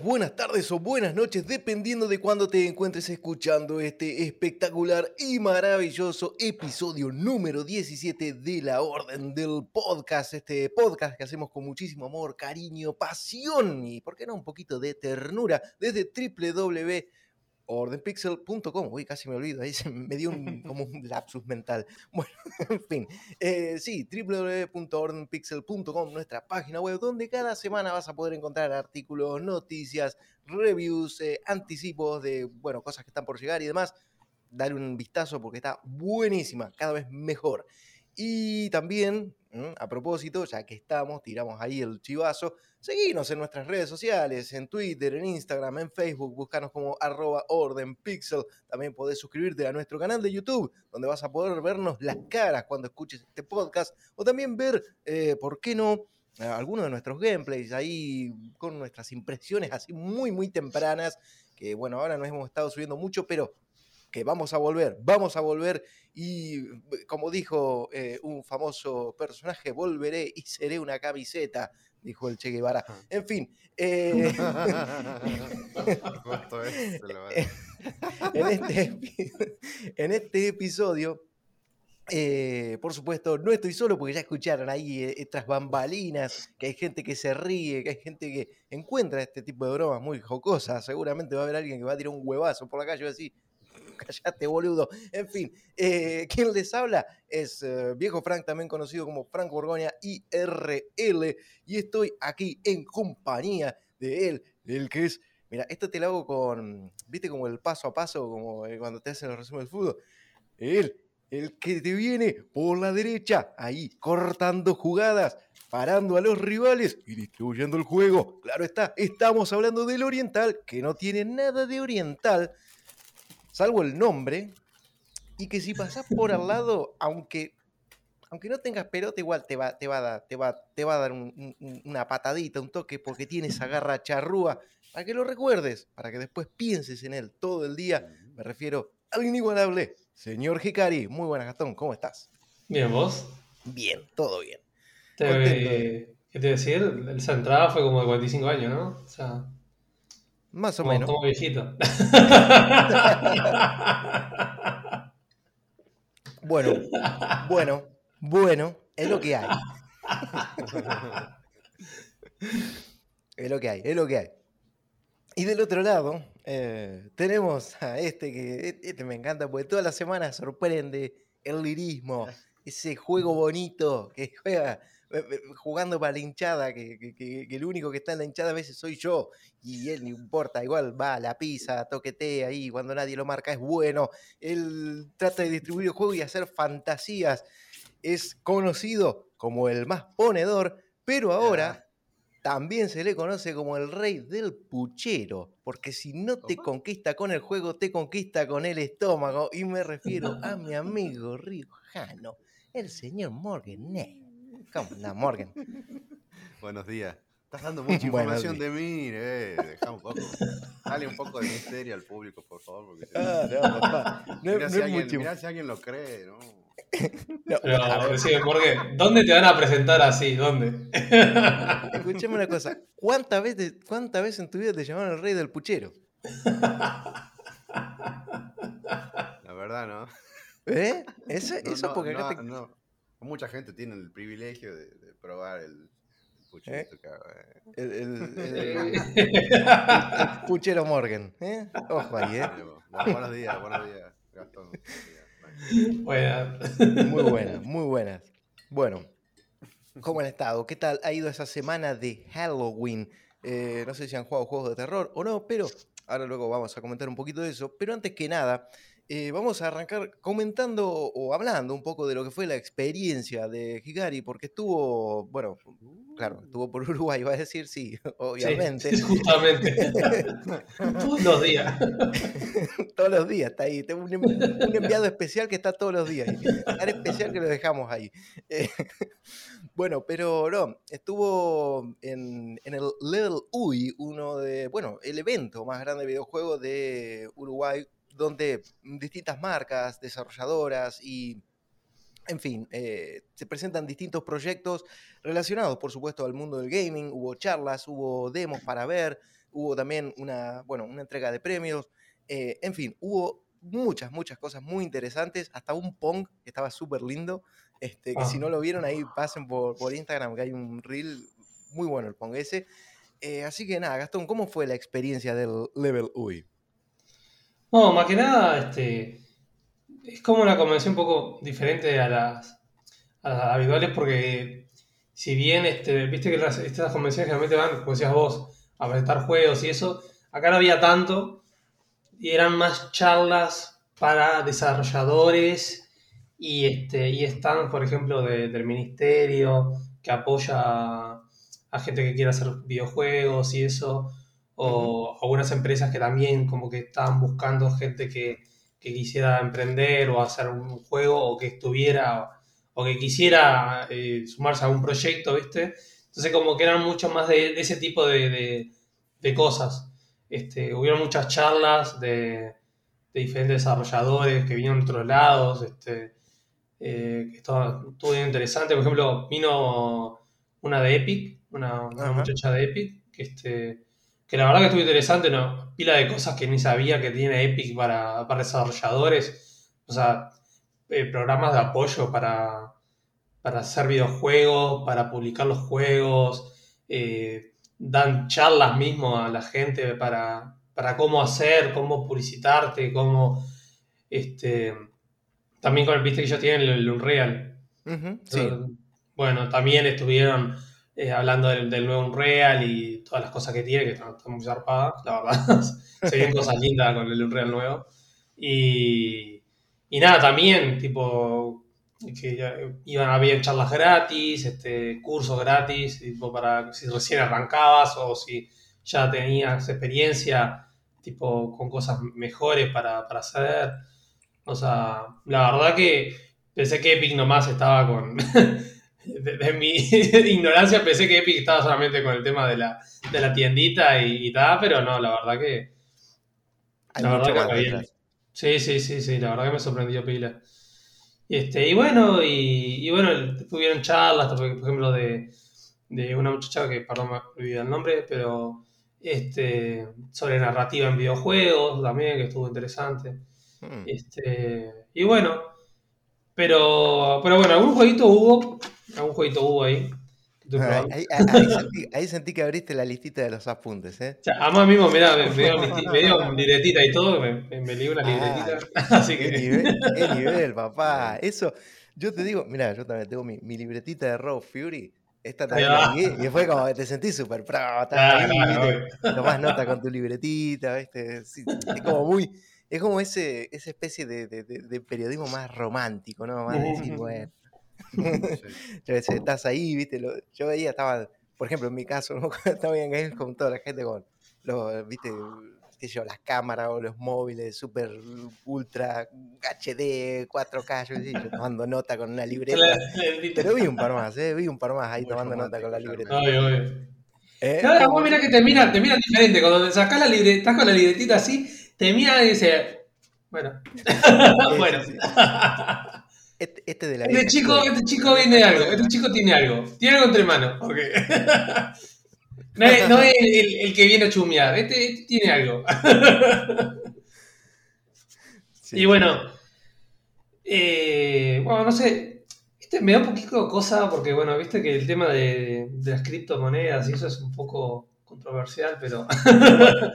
buenas tardes o buenas noches, dependiendo de cuándo te encuentres escuchando este espectacular y maravilloso episodio número 17 de la Orden del Podcast. Este podcast que hacemos con muchísimo amor, cariño, pasión y, ¿por qué no, un poquito de ternura desde www ordenpixel.com. Uy, casi me olvido, ahí se me dio un, como un lapsus mental. Bueno, en fin, eh, sí, www.ordenpixel.com, nuestra página web, donde cada semana vas a poder encontrar artículos, noticias, reviews, eh, anticipos de, bueno, cosas que están por llegar y demás. Dale un vistazo porque está buenísima, cada vez mejor. Y también, a propósito, ya que estamos, tiramos ahí el chivazo, seguinos en nuestras redes sociales, en Twitter, en Instagram, en Facebook, buscanos como arroba ordenpixel. También podés suscribirte a nuestro canal de YouTube, donde vas a poder vernos las caras cuando escuches este podcast, o también ver, eh, ¿por qué no? algunos de nuestros gameplays ahí con nuestras impresiones así muy muy tempranas que bueno ahora no hemos estado subiendo mucho pero que vamos a volver, vamos a volver y eh, como dijo eh, un famoso personaje, volveré y seré una camiseta, dijo el Che Guevara. En fin. Eh, en, este, en este episodio por supuesto, no estoy solo porque ya escucharon ahí estas bambalinas, que hay gente que se ríe, que hay gente que encuentra este tipo de bromas muy jocosas. Seguramente va a haber alguien que va a tirar un huevazo por la calle y va a decir, callate, boludo. En fin, eh, les habla es eh, Viejo Frank, también conocido como Frank Borgoña IRL, y estoy aquí en compañía de él, el que es. Mira, esto te lo hago con, viste, como el paso a paso, como eh, cuando te hacen el resumen del fútbol. Él, el que te viene por la derecha, ahí cortando jugadas, parando a los rivales y distribuyendo el juego. Claro está, estamos hablando del oriental, que no tiene nada de oriental, salvo el nombre, y que si pasás por al lado, aunque, aunque no tengas pelota, igual te va, te va, a, dar, te va, te va a dar una patadita, un toque, porque tiene esa garra charrúa, para que lo recuerdes, para que después pienses en él todo el día. Me refiero al inigualable señor Hikari. Muy buenas, Gastón, ¿cómo estás? Bien, ¿vos? Bien, todo bien. ¿Qué te decir? Esa entrada fue como de 45 años, ¿no? O sea... Más o menos. Como viejito. bueno, bueno, bueno, es lo que hay. es lo que hay, es lo que hay. Y del otro lado, eh, tenemos a este que este me encanta porque toda la semana sorprende el lirismo, ese juego bonito que juega jugando para la hinchada, que, el único que está en la hinchada a veces soy yo, y él no importa, igual va, la pisa, toquetea ahí, cuando nadie lo marca es bueno, él trata de distribuir el juego y hacer fantasías, es conocido como el más ponedor, pero ahora también se le conoce como el rey del puchero, porque si no te conquista con el juego, te conquista con el estómago, y me refiero a mi amigo riojano, el señor Morgan ¿Cómo Morgan? Buenos días. Estás dando mucha información de mí, eh. Deja un poco. Dale un poco de misterio al público, por favor. Porque... Ah, no, papá. No, mirá, si alguien, si alguien lo cree, ¿no? no Pero, sí, Morgan, ¿dónde te van a presentar así? ¿Dónde? Escuchame una cosa. ¿Cuántas veces, ¿Cuántas veces en tu vida te llamaron el rey del puchero? La verdad, ¿no? ¿Eh? ¿Eso, eso porque acá te... no mucha gente tiene el privilegio de, probar el, puchero. ¿Eh? El, el, puchero Morgan. ¿eh? Ojo ahí, ¿eh? Buenos días, buenos días, Gastón. Buenas. Muy buenas, muy buenas. Bueno, ¿cómo han estado? ¿Qué tal ha ido esa semana de Halloween? Eh, no sé si han jugado juegos de terror o no, pero ahora luego vamos a comentar un poquito de eso. Pero antes que nada, eh, vamos a arrancar comentando o hablando un poco de lo que fue la experiencia de Higari, porque estuvo, bueno, claro, uh. estuvo por Uruguay, iba a decir sí, obviamente. Sí, justamente. todos los días. todos los días está ahí. Tengo un, enviado especial que está todos los días. Tan especial que lo dejamos ahí. Eh, bueno, pero no, estuvo en, en, el Level UI, uno de, bueno, el evento más grande de videojuegos de Uruguay donde distintas marcas, desarrolladoras y, en fin, eh, se presentan distintos proyectos relacionados, por supuesto, al mundo del gaming. Hubo charlas, hubo demos para ver, hubo también una, bueno, una entrega de premios, eh, en fin, hubo muchas, muchas cosas muy interesantes, hasta un Pong que estaba súper lindo, este, que si ah. no lo vieron ahí pasen por, por Instagram, que hay un reel muy bueno el Pong ese. Eh, así que nada, Gastón, ¿cómo fue la experiencia del Level UI? No, más que nada, este, es como una convención un poco diferente a las, habituales porque si bien, este, viste que las, estas convenciones generalmente van, como decías vos, a presentar juegos y eso, acá no había tanto y eran más charlas para desarrolladores y, este, y están, por ejemplo, del ministerio que apoya a gente que quiera hacer videojuegos y eso, o algunas empresas que también como que estaban buscando gente que, quisiera emprender o hacer un juego o que estuviera o que quisiera eh, sumarse a un proyecto, ¿viste? Entonces como que eran mucho más de, ese tipo de, cosas. Este, hubieron muchas charlas de, diferentes desarrolladores que vinieron de otros lados, este, eh, que estuvo, interesante. Por ejemplo, vino una de Epic, una, muchacha de Epic, que, este, que la verdad que estuvo interesante, ¿no? pila de cosas que ni sabía que tiene Epic para, desarrolladores, o sea, eh, programas de apoyo para, para hacer videojuegos, para publicar los juegos, eh, dan charlas mismo a la gente para, para cómo hacer, cómo publicitarte, cómo... Este, también con el viste que ellos tienen el, Unreal. sí. Bueno, también estuvieron eh, hablando del, nuevo Unreal y todas las cosas que tiene, que están, muy zarpadas, la verdad. Se ven cosas lindas con el Unreal nuevo. Y, y nada, también, tipo, que iban a haber charlas gratis, este, cursos gratis, tipo, para si recién arrancabas o si ya tenías experiencia, tipo, con cosas mejores para, para hacer. O sea, la verdad que pensé que Epic nomás estaba con de, mi ignorancia pensé que Epic estaba solamente con el tema de la, de la tiendita y, tal, pero no, la verdad que. la verdad que Sí, sí, sí, sí, la verdad que me sorprendió pila. Y, este, y bueno, y, y bueno, tuvieron charlas, por ejemplo, de, de una muchacha que, perdón, me olvidé el nombre, pero este, sobre narrativa en videojuegos también, que estuvo interesante. Hmm. Este, y bueno, pero, pero bueno, algún jueguito hubo un jueguito hubo ahí. Ahí, sentí, que abriste la listita de los apuntes, ¿eh? O sea, a mismo, mirá, me, dio, me libretita y todo, me, me dio una libretita. así que... ¿Qué nivel, papá? Eso, yo te digo, mira, yo también tengo mi, mi libretita de Raw Fury. Esta también y fue como que te sentí súper pro, tomás nota con tu libretita, ¿viste? es como muy, es como ese, esa especie de, de, de, periodismo más romántico, ¿no? Más decir, bueno, yo estás ahí, viste, yo veía, estaba, por ejemplo, en mi caso, ¿no? estaba en con toda la gente con los, viste, qué yo, las cámaras o los móviles super ultra HD, 4K, yo, yo tomando nota con una libreta. Pero vi un par más, ¿eh? vi un par más ahí tomando nota con la libreta. Obvio, obvio. ¿Eh? Claro, vos mirá que te mira, te mira diferente. Cuando te sacás la libreta, estás con la libretita así, te mira y dice, bueno. bueno. Este, este, de la este chico, este chico viene algo, este chico tiene algo. Tiene algo entre manos. Okay. no es, no es el, que viene a chumear, este, este tiene algo. y bueno, eh, bueno, no sé, este me da un poquito cosa porque, bueno, viste que el tema de, de las criptomonedas y eso es un poco controversial, pero...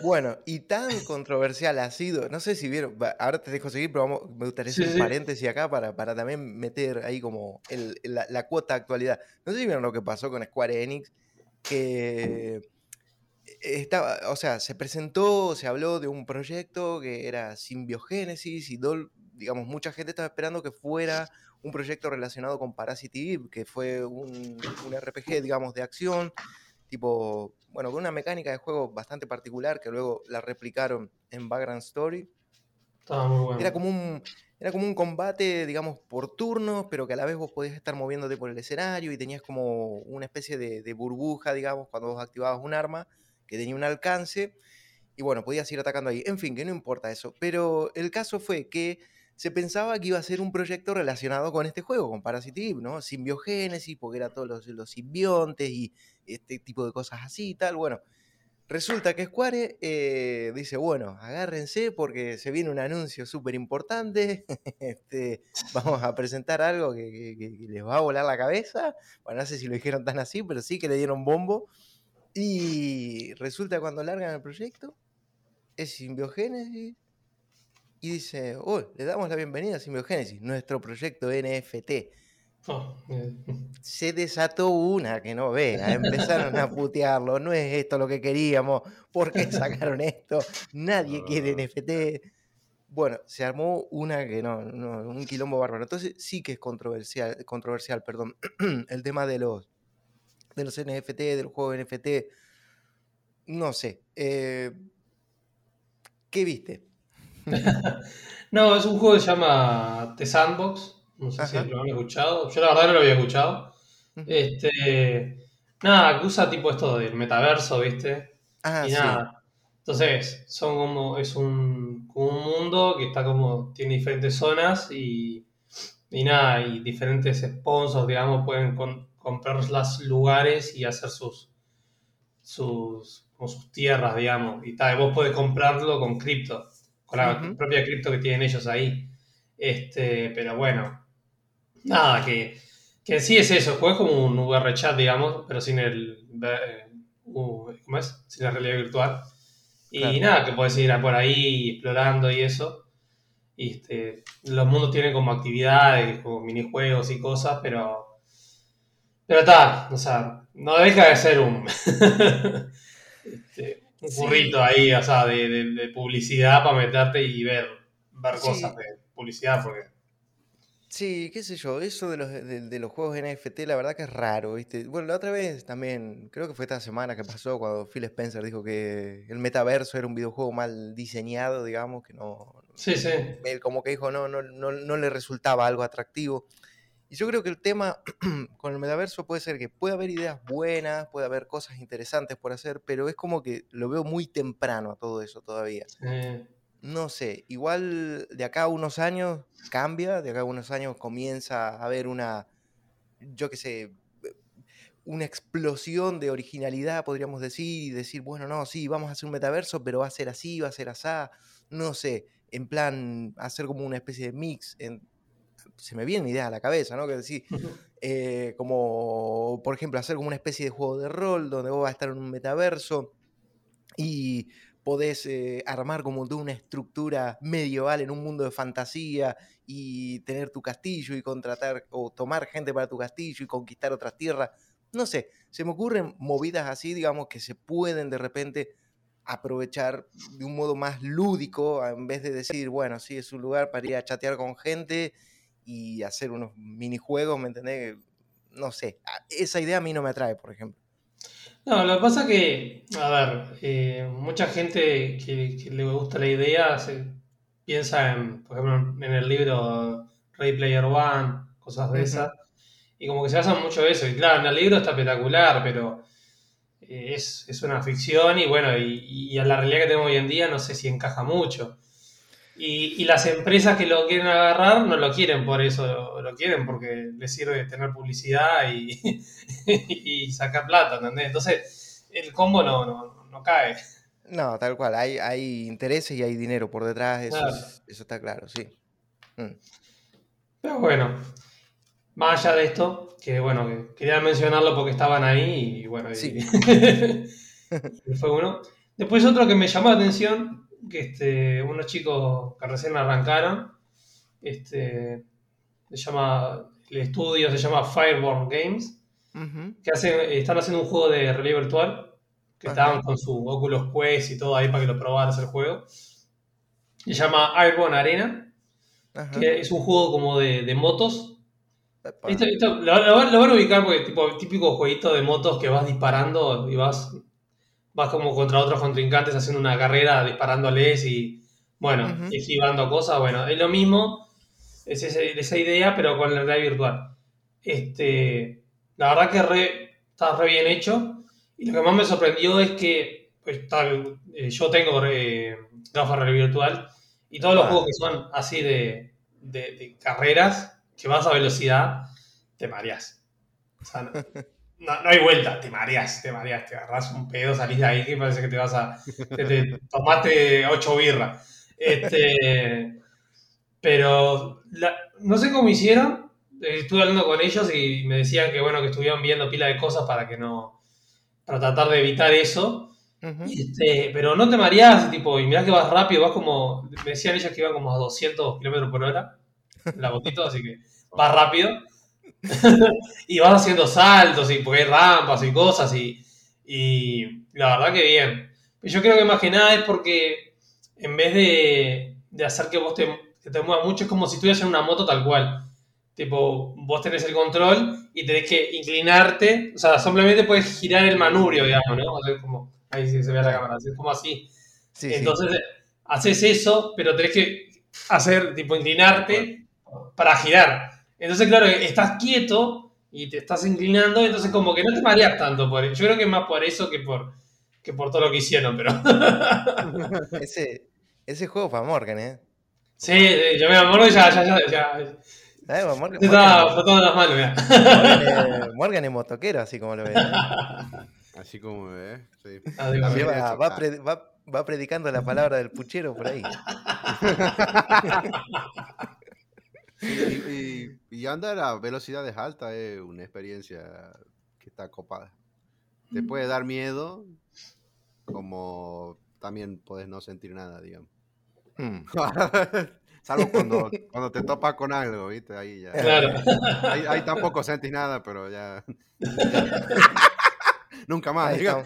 bueno, y tan controversial ha sido, no sé si vieron, ahora te dejo seguir, pero me gustaría hacer un paréntesis acá para, para también meter ahí como la, cuota actualidad. No sé si vieron lo que pasó con Square Enix, que estaba, o sea, se presentó, se habló de un proyecto que era Symbiogénesis y digamos, mucha gente estaba esperando que fuera un proyecto relacionado con Parasite Eve, que fue un, un RPG, digamos, de acción, tipo bueno, con una mecánica de juego bastante particular que luego la replicaron en Background Story. Estaba muy bueno. Era como un, era como un combate, digamos, por turnos, pero que a la vez vos podías estar moviéndote por el escenario y tenías como una especie de, burbuja, digamos, cuando vos activabas un arma que tenía un alcance. Y bueno, podías ir atacando ahí. En fin, que no importa eso. Pero el caso fue que se pensaba que iba a ser un proyecto relacionado con este juego, con Parasite ¿no? Simbiogénesis, porque era todos los, los simbiontes y este tipo de cosas así y tal. Bueno, Resulta que Square eh, dice, bueno, agárrense porque se viene un anuncio súper importante, este, vamos a presentar algo que, les va a volar la cabeza, bueno, no sé si lo dijeron tan así, pero sí que le dieron bombo, y resulta cuando largan el proyecto, es Symbiogénesis, y dice, oh, le damos la bienvenida a Symbiogénesis, nuestro proyecto NFT Oh, se desató una que no vea, empezaron a putearlo, no es esto lo que queríamos, ¿por qué sacaron esto? Nadie quiere NFT. Bueno, se armó una que no, un quilombo bárbaro. Entonces sí que es controversial, controversial, perdón, el tema de los, de los NFT, del juego NFT. No sé. Eh, ¿Qué viste? no, es un juego que se llama The Sandbox. No sé si lo han escuchado. Yo la verdad no lo había escuchado. Este. Nada, que usa tipo esto del metaverso, ¿viste? Ah, y nada. Entonces, son como. Es un, un mundo que está como. Tiene diferentes zonas y. Y nada, y diferentes sponsors, digamos, pueden comprar los lugares y hacer sus. sus. como sus tierras, digamos. Y tal, vos podés comprarlo con cripto. Con la propia cripto que tienen ellos ahí. Este, pero bueno, Nada, que, que sí es eso, juegas como un VR chat, digamos, pero sin el. Eh, ¿Cómo es? Sin la realidad virtual. Y nada, que puedes ir por ahí explorando y eso. Y este, los mundos tienen como actividades, como minijuegos y cosas, pero. Pero está, o sea, no deja de ser un. este, un burrito ahí, o sea, de, de, publicidad para meterte y ver, ver cosas de publicidad, porque Sí, qué sé yo, eso de los, de, los juegos NFT, la verdad que es raro, ¿viste? Bueno, la otra vez también, creo que fue esta semana que pasó cuando Phil Spencer dijo que el metaverso era un videojuego mal diseñado, digamos, que no... Sí, sí. Él como que dijo, no, no, no, no le resultaba algo atractivo. Y yo creo que el tema con el metaverso puede ser que puede haber ideas buenas, puede haber cosas interesantes por hacer, pero es como que lo veo muy temprano a todo eso todavía. Sí no sé, igual de acá a unos años cambia, de acá a unos años comienza a haber una, yo qué sé, una explosión de originalidad, podríamos decir, y decir, bueno, no, sí, vamos a hacer un metaverso, pero va a ser así, va a ser así, no sé, en plan, hacer como una especie de mix. Se me viene una idea a la cabeza, ¿no? Que decir, eh, como, por ejemplo, hacer como una especie de juego de rol donde vos vas a estar en un metaverso y podés eh, armar como de una estructura medieval en un mundo de fantasía y tener tu castillo y contratar o tomar gente para tu castillo y conquistar otras tierras. No sé, se me ocurren movidas así, digamos, que se pueden de repente aprovechar de un modo más lúdico, en vez de decir, bueno, sí, es un lugar para ir a chatear con gente y hacer unos minijuegos, ¿me entendés? No sé, esa idea a mí no me atrae, por ejemplo. No, lo que pasa es que, a ver, eh, mucha gente que, le gusta la idea se piensa en, por ejemplo, en el libro Ready Player One, cosas de esas, y como que se basa mucho en eso. Y claro, en el libro está espectacular, pero eh, es, una ficción y bueno, y, y, a la realidad que tenemos hoy en día no sé si encaja mucho. Y, las empresas que lo quieren agarrar no lo quieren por eso, lo, quieren porque les sirve tener publicidad y, y sacar plata, ¿entendés? Entonces, el combo no, no, cae. No, tal cual, hay, hay intereses y hay dinero por detrás, eso, eso está claro, sí. Mm. Pero bueno, más allá de esto, que bueno, que quería mencionarlo porque estaban ahí y bueno, sí. fue uno. Después otro que me llamó la atención este, unos chicos que recién arrancaron, este, se llama, el estudio se llama Fireborn Games, que están haciendo un juego de realidad virtual, que estaban con su Oculus Quest y todo ahí para que lo probaras el juego. Se llama Airborne Arena, que es un juego como de, motos. lo, van a ubicar porque tipo típico jueguito de motos que vas disparando y vas vas como contra otros contrincantes haciendo una carrera disparándoles y, bueno, esquivando cosas. Bueno, es lo mismo, es esa, idea, pero con la realidad virtual. Este, la verdad que re, está re bien hecho. Y lo que más me sorprendió es que pues, eh, yo tengo gafas realidad virtual y todos los ah. juegos que son así de, carreras, que vas a velocidad, te mareas. no, hay vuelta, te mareas, te mareas, te agarras un pedo, salís de ahí que parece que te vas a. Te, tomaste ocho birras. Este, pero no sé cómo hicieron. Estuve hablando con ellos y me decían que bueno, que estuvieron viendo pila de cosas para que no. para tratar de evitar eso. este, pero no te mareas, tipo, y mirá que vas rápido, vas como. Me decían ellos que iban como a 200 kilómetros por hora, la botito, así que vas rápido. y vas haciendo saltos, y porque hay rampas y cosas, y, y la verdad que bien. Yo creo que más que nada es porque en vez de, de hacer que vos te, que te muevas mucho, es como si estuvieras en una moto tal cual. Tipo, vos tenés el control y tenés que inclinarte, o sea, simplemente puedes girar el manubrio, digamos, ¿no? O sea, como, ahí sí se ve la cámara, es como así. Entonces, haces eso, pero tenés que hacer, tipo, inclinarte para girar. Entonces, claro, estás quieto y te estás inclinando, entonces como que no te mareas tanto por Yo creo que es más por eso que por, que por todo lo que hicieron, pero... ese, ese juego fue Morgan, ¿eh? Sí, yo me Morgan ya, ya, ya, ya. Eh, Morgan, Morgan, estaba flotando las manos, mira. Morgan, es motoquero, así como lo ves. ¿eh? Así como me ve, sí. Ah, va, va, va, va predicando la palabra del puchero por ahí. Y, andar a velocidades altas es una experiencia que está copada. Te puede dar miedo, como también puedes no sentir nada, digamos. Hmm. Salvo cuando, cuando te topas con algo, ¿viste? Ahí ya. Ahí, tampoco sentís nada, pero ya. Nunca más, ahí Está,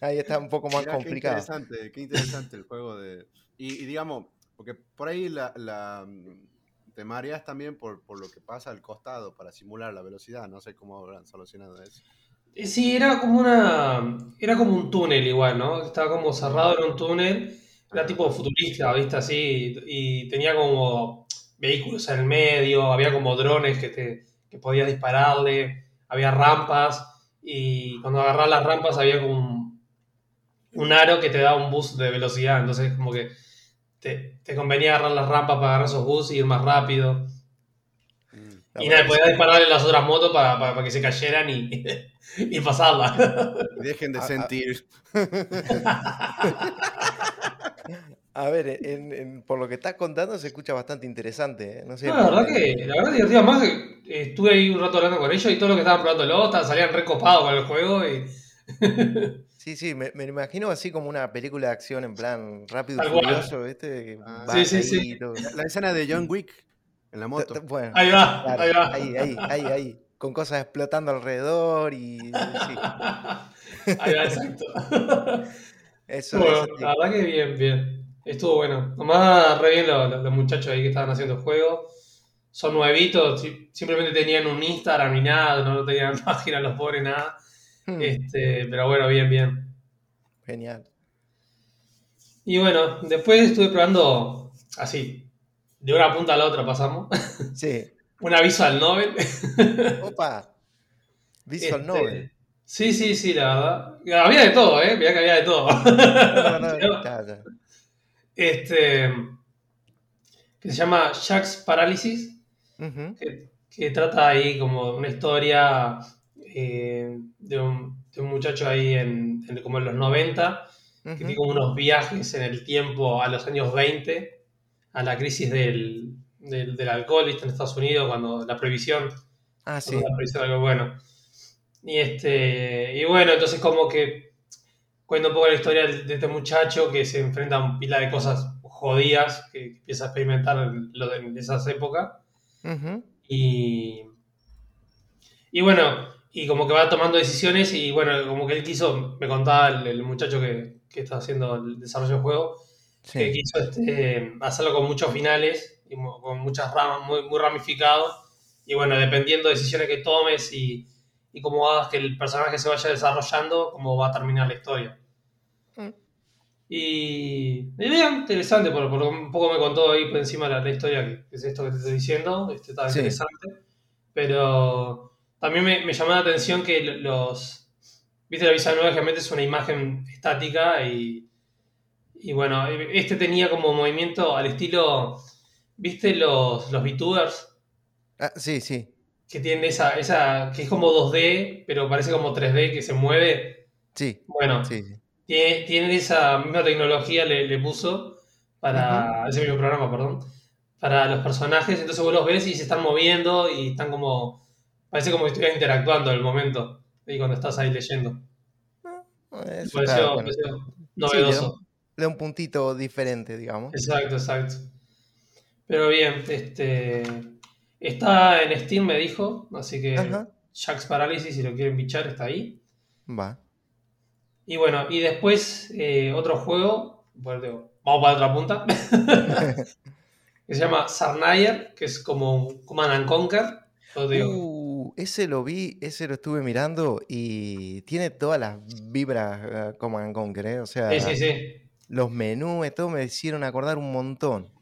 ahí, está, un poco más complicado. Qué interesante, qué interesante el juego de y, digamos, porque por ahí la, la mm, te mareas también por, por, lo que pasa al costado para simular la velocidad. No sé cómo habrán solucionado eso. Eh, sí, era como una. Era como un túnel igual, ¿no? Estaba como cerrado en un túnel. Era tipo futurista, ¿viste? Así. Y tenía como vehículos en el medio, había como drones que, te, que podías dispararle, había rampas. Y cuando agarras las rampas había como un, un aro que te da un boost de velocidad. Entonces, como que te, convenía agarrar las rampas para agarrar esos bus y ir más rápido. Mm. y nada, podías dispararle las otras motos para, que se cayeran y, y pasarlas. Dejen de sentir. A ver, por lo que estás contando se escucha bastante interesante. ¿eh? No la verdad que, la verdad divertido. Más estuve ahí un rato hablando con ellos y todo lo que estaban probando salían recopados con el juego y... Sí, sí, me, me, imagino así como una película de acción en plan rápido y furioso, ¿viste? Ah, sí, sí, sí. La, escena de John Wick en la moto. Bueno, ahí va, ahí va. Ahí, ahí, ahí, ahí. Con cosas explotando alrededor y. Sí. ahí va, exacto. Eso, bueno, la verdad que bien, bien. Estuvo bueno. Nomás re bien los, los, muchachos ahí que estaban haciendo juego. Son nuevitos, simplemente tenían un Instagram ni nada, no tenían página los pobres, nada. Hmm. Este, pero bueno, bien, bien. Genial. Y bueno, después estuve probando así, de una punta a la otra pasamos. Sí. un aviso al Nobel. Opa. Visual este, Nobel. Sí, sí, sí, la verdad. Había de todo, ¿eh? Mirá que había de todo. este. Que se llama Jack's Paralysis. que, trata ahí como una historia eh, de, un, muchacho ahí en, como en los 90, que tiene como unos viajes en el tiempo a los años 20, a la crisis del, del, alcohol en Estados Unidos, cuando la prohibición. Ah, sí. algo bueno. Y, este, y bueno, entonces como que cuento un poco la historia de este muchacho que se enfrenta a un pila de cosas jodidas que empieza a experimentar lo de, esas épocas. Y, y bueno, y como que va tomando decisiones y bueno, como que él quiso, me contaba el, muchacho que, que, está haciendo el desarrollo del juego, que quiso este, hacerlo con muchos finales, y con muchas ramas, muy, muy ramificado, y bueno, dependiendo de decisiones que tomes y, y cómo hagas que el personaje se vaya desarrollando, cómo va a terminar la historia. Mm. Y, bien, interesante, por, por, un poco me contó ahí por encima la, la historia, que, es esto que te estoy diciendo, este, está interesante, pero también me, llamó la atención que los. Viste, la visa nueva realmente es una imagen estática y. Y bueno, este tenía como movimiento al estilo. ¿Viste los, los VTubers? Ah, sí, sí. Que tiene esa, esa, que es como 2D, pero parece como 3D, que se mueve. Sí. Bueno, Sí, sí. tiene, tienen esa misma tecnología, le, le puso para ese mismo programa, perdón, para los personajes. Entonces vos los ves y se están moviendo y están como, parece como que estuvieran interactuando en el momento, y cuando estás ahí leyendo. Eso Me está pareció, bueno. pareció Sí, novedoso. un, le da un puntito diferente, digamos. Exacto, exacto. Pero bien, este está en Steam, me dijo, así que Ajá. Jack's Paralysis, si lo quieren bichar, está ahí. Va. Y bueno, y después eh, otro juego, bueno, digo, vamos para otra punta, que se llama Sarnayer, que es como un Command and Conquer. Digo, Uh, ese lo vi, ese lo estuve mirando y tiene todas las vibras uh, and Conquer, ¿eh? O sea, sí, sí, sí. los menús, todo me hicieron acordar un montón.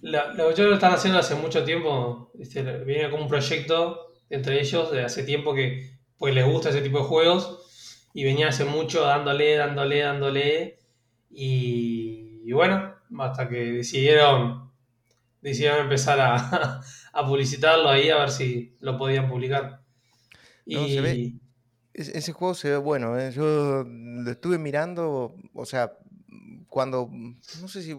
La- lo- yo lo están haciendo hace mucho tiempo, este, viene como un proyecto entre ellos de hace tiempo que pues les gusta ese tipo de juegos y venía hace mucho dándole, dándole, dándole y, y bueno, hasta que decidieron, decidieron empezar a, a publicitarlo ahí a ver si lo podían publicar. No, Y se ve- Ese, juego se ve bueno, ¿eh? Yo lo estuve mirando, o sea, cuando, no sé si,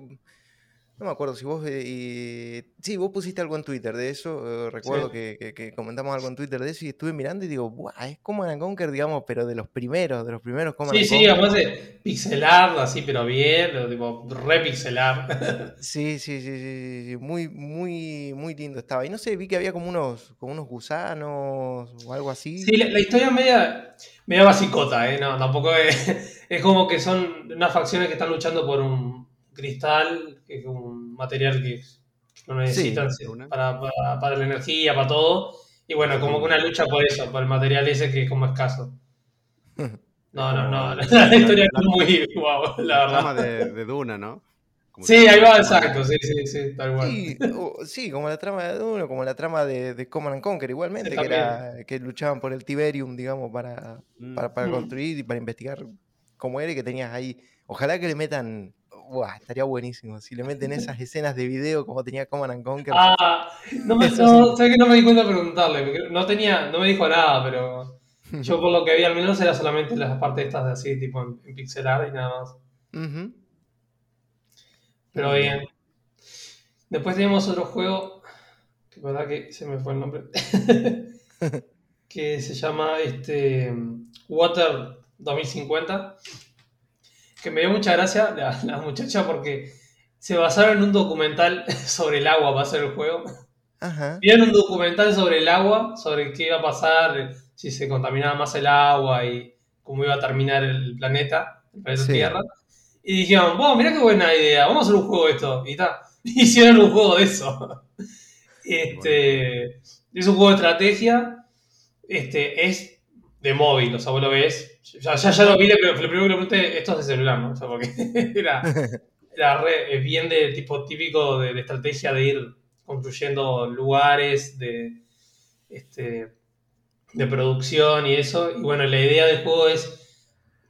no me acuerdo si vos, eh, y- sí, vos pusiste algo en Twitter de eso, eh, recuerdo Sí. que, que- que comentamos algo en Twitter de eso y estuve mirando y digo, "Buah, es Command and Conquer, digamos, pero de los primeros, de los primeros Command sí, and sí, además de pixelar, así, pero bien, tipo repixelar. Sí, sí, sí, sí, sí, muy, muy, muy lindo estaba. Y no sé, vi que había como unos, como unos gusanos o algo así. Sí, la, la historia es media, media basicota, ¿eh? No, tampoco es, es como que son unas facciones que están luchando por un cristal, que es un material que, no necesitan Sí, para, para, para la energía, para todo. Y bueno, como que una lucha por eso, por el material ese que es como escaso. No, no, no, la, historia es muy guau, la La trama verdad. de, de Duna, ¿no? Como Sí, ahí va, exacto, sí, sí, sí, tal cual. Sí, o- sí, como la trama de uno, como la trama de, de Command and Conquer, igualmente, que, era, que luchaban por el Tiberium, digamos, para, Mm. para, para Mm. construir y para investigar cómo era y que tenías ahí. Ojalá que le metan. Buah, estaría buenísimo. Si le meten esas escenas de video como tenía Command and Conquer. Ah, no me, no, que me di cuenta de preguntarle, no tenía, no me dijo nada, pero yo por lo que vi al menos era solamente las partes estas de así, tipo en, en pixel art y nada más. Pero bien. Después tenemos otro juego, que verdad que se me fue el nombre, que se llama este Water 2050, que me dio mucha gracia la, la muchacha porque se basaron en un documental sobre el agua para hacer el juego. Ajá. Vieron un documental sobre el agua, sobre qué iba a pasar, si se contaminaba más el agua y cómo iba a terminar el planeta, el planeta Sí. Tierra. Y dijeron, wow, mirá qué buena idea, vamos a hacer un juego de esto. Y ta, hicieron un juego de eso. Este, es un juego de estrategia, este, es de móvil, o sea, vos lo ves. Ya, ya, ya lo vi, pero lo primero que le pregunté, esto es de celular, ¿no? O sea, porque era, era re- es bien de tipo típico de, de estrategia de ir construyendo lugares de, este, de producción y eso. Y bueno, la idea del juego es,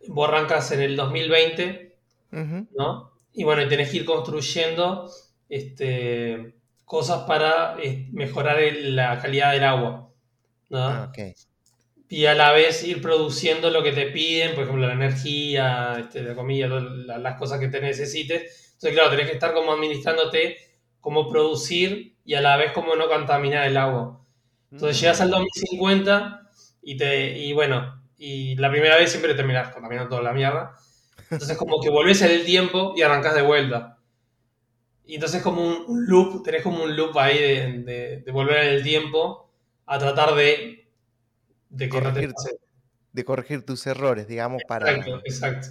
vos arrancas en el 2020, Ujú. ¿no? Y bueno, tenés que ir construyendo este, cosas para eh, mejorar el- la calidad del agua, ¿no? Ah. Y a la vez ir produciendo lo que te piden, por ejemplo, la energía, este, la comida, las cosas que te necesites. Entonces, claro, tenés que estar como administrándote cómo producir y a la vez cómo no contaminar el agua. Entonces Mm. llegas al 2050 y, te, y bueno, y la primera vez siempre terminás contaminando toda la mierda. Entonces como que volvés en el tiempo y arrancás de vuelta. Y entonces como un, un loop, tenés como un loop ahí de, de- de volver en el tiempo a tratar de, de que no te Corregir. pase. De corregir tus errores, digamos, para. Exacto, exacto.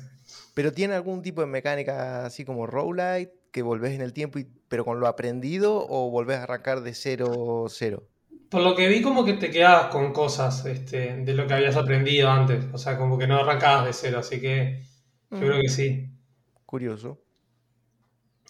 Pero tiene algún tipo de mecánica así como roguelite, que volvés en el tiempo, y, pero con lo aprendido, o volvés a arrancar de cero, cero. Por lo que vi como que te quedabas con cosas este, de lo que habías aprendido antes. O sea, como que no arrancabas de cero, así que yo creo que sí. Curioso.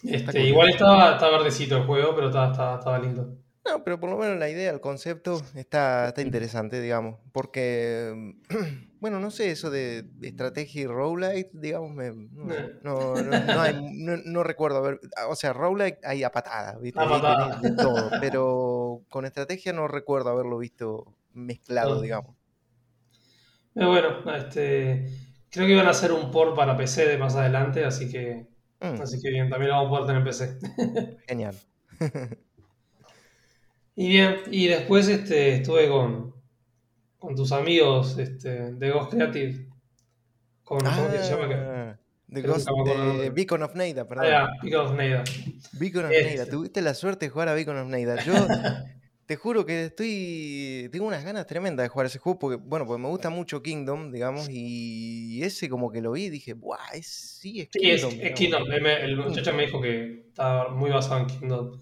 Este, curioso. igual estaba, estaba verdecito el juego, pero estaba, estaba, estaba lindo. No, pero por lo menos la idea, el concepto está, está interesante, digamos. Porque, bueno, no sé, eso de estrategia y roguelite, digamos, me- no, no, no- no hay- no- no recuerdo haber. O sea, roguelite hay a patada, ¿viste? A patada. tenés de todo. Pero con estrategia no recuerdo haberlo visto mezclado, digamos. Pero bueno, este, creo que iban a hacer un port para PC de más adelante, así que, Mm, así que bien, también lo vamos a poder tener en PC. genial. Y bien, y después este, estuve con, con tus amigos este, de Ghost Creative. Con, ¿cómo que se llama? Que- Ah, The que Ghost, acuerdo el de. Beacon of Neida, perdón. Ah, ya, Pick of Nader. Beacon of Este. Neida, tuviste la suerte de jugar a Beacon of Neida. Yo te juro que estoy. Tengo unas ganas tremendas de jugar ese juego porque, bueno, porque me gusta mucho Kingdom, digamos, y ese como que lo vi y dije, ¡buah! Es, sí, es Sí, es, Kingdom. es digamos". Kingdom. El muchacho me dijo que estaba muy basado en Kingdom.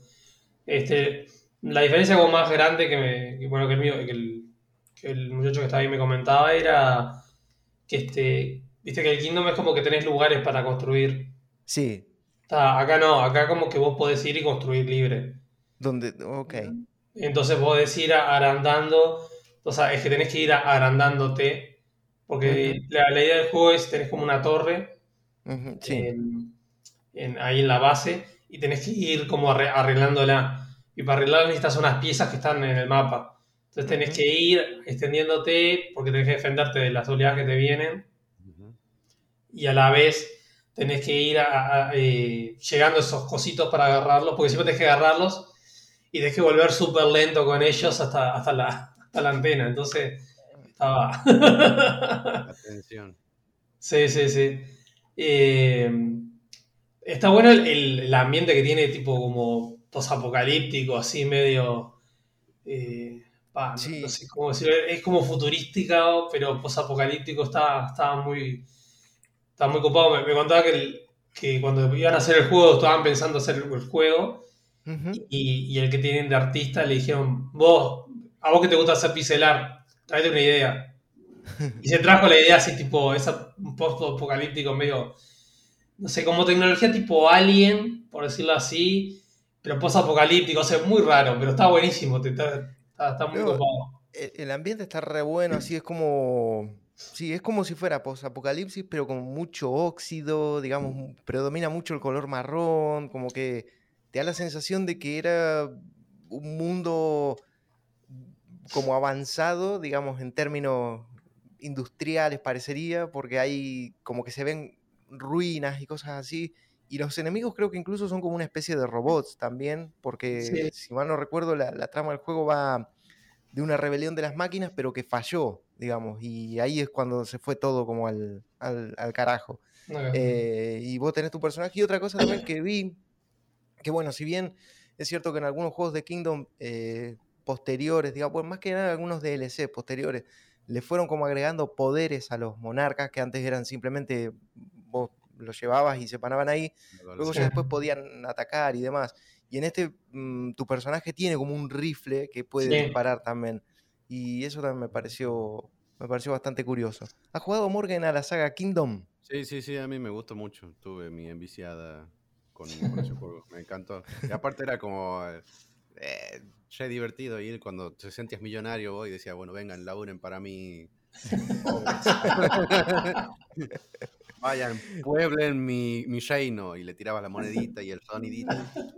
Este, la diferencia como más grande que, me, que, bueno, que, el mío, que, el, que el muchacho que estaba ahí me comentaba era que este, viste que el Kingdom es como que tenés lugares para construir. Sí, Está- acá no, acá como que vos podés ir y construir libre. donde. Ok. Entonces podés ir agrandando, o sea, es que tenés que ir agrandándote, porque la, la idea del juego es tenés como una torre Sí. en- en- ahí en la base y tenés que ir como arre- arreglándola. Y para arreglarla necesitas unas piezas que están en el mapa. Entonces tenés que ir extendiéndote porque tenés que defenderte de las oleadas que te vienen y a la vez tenés que ir a- a- eh, llegando a esos cositos para agarrarlos, porque siempre tenés que agarrarlos y tenés que volver súper lento con ellos hasta, hasta, la, hasta la antena. Entonces estaba... Atención. Sí, sí, sí. Eh, está bueno el, el- el ambiente que tiene, tipo como posapocalíptico, así medio. eh, no- Sí. no sé cómo decirlo, Es como futurística, pero posapocalíptico. Está, estaba muy. Estaba muy copado. Me, me contaba que, el- que cuando iban a hacer el juego, estaban pensando hacer el, juego. Y, y el que tienen de artista le dijeron: Vos, a vos que te gusta hacer pixelar, tráete una idea. Y se trajo la idea así, tipo, esa un post-apocalíptico medio, no sé, como tecnología tipo Alien, por decirlo así, pero post-apocalíptico, o sea, muy raro, pero está buenísimo, está, muy copado. El, ambiente está re bueno, así es como. Sí, es como si fuera posapocalipsis, pero con mucho óxido, digamos, mu- predomina mucho el color marrón, como que te da la sensación de que era un mundo como avanzado, digamos, en términos industriales, parecería, porque hay como que se ven ruinas y cosas así. Y los enemigos creo que incluso son como una especie de robots también, porque Sí. si mal no recuerdo, la, la trama del juego va de una rebelión de las máquinas, pero que falló, digamos, y ahí es cuando se fue todo como al, al- al carajo. Eh, y vos tenés tu personaje. Y otra cosa también que vi, que bueno, si bien es cierto que en algunos juegos de Kingdom eh, posteriores, digamos, bueno, más que nada algunos DLC posteriores, le fueron como agregando poderes a los monarcas que antes eran simplemente vos los llevabas y se paraban ahí, luego ya después podían atacar y demás. Y en este mm, tu personaje tiene como un rifle que puede Sí. disparar también. Y eso también me pareció, me pareció bastante curioso. ¿Has jugado Morgan a la saga Kingdom? Sí, sí, sí, a mí me gustó mucho. Tuve mi enviciada con, con ese juego. Me encantó. Y aparte era como. Eh, eh, che, divertido ir cuando te sentías millonario vos y decía, bueno, vengan, laburen para mí. Vayan, pueblen mi, mi reino. Y le tirabas la monedita y el sonidito.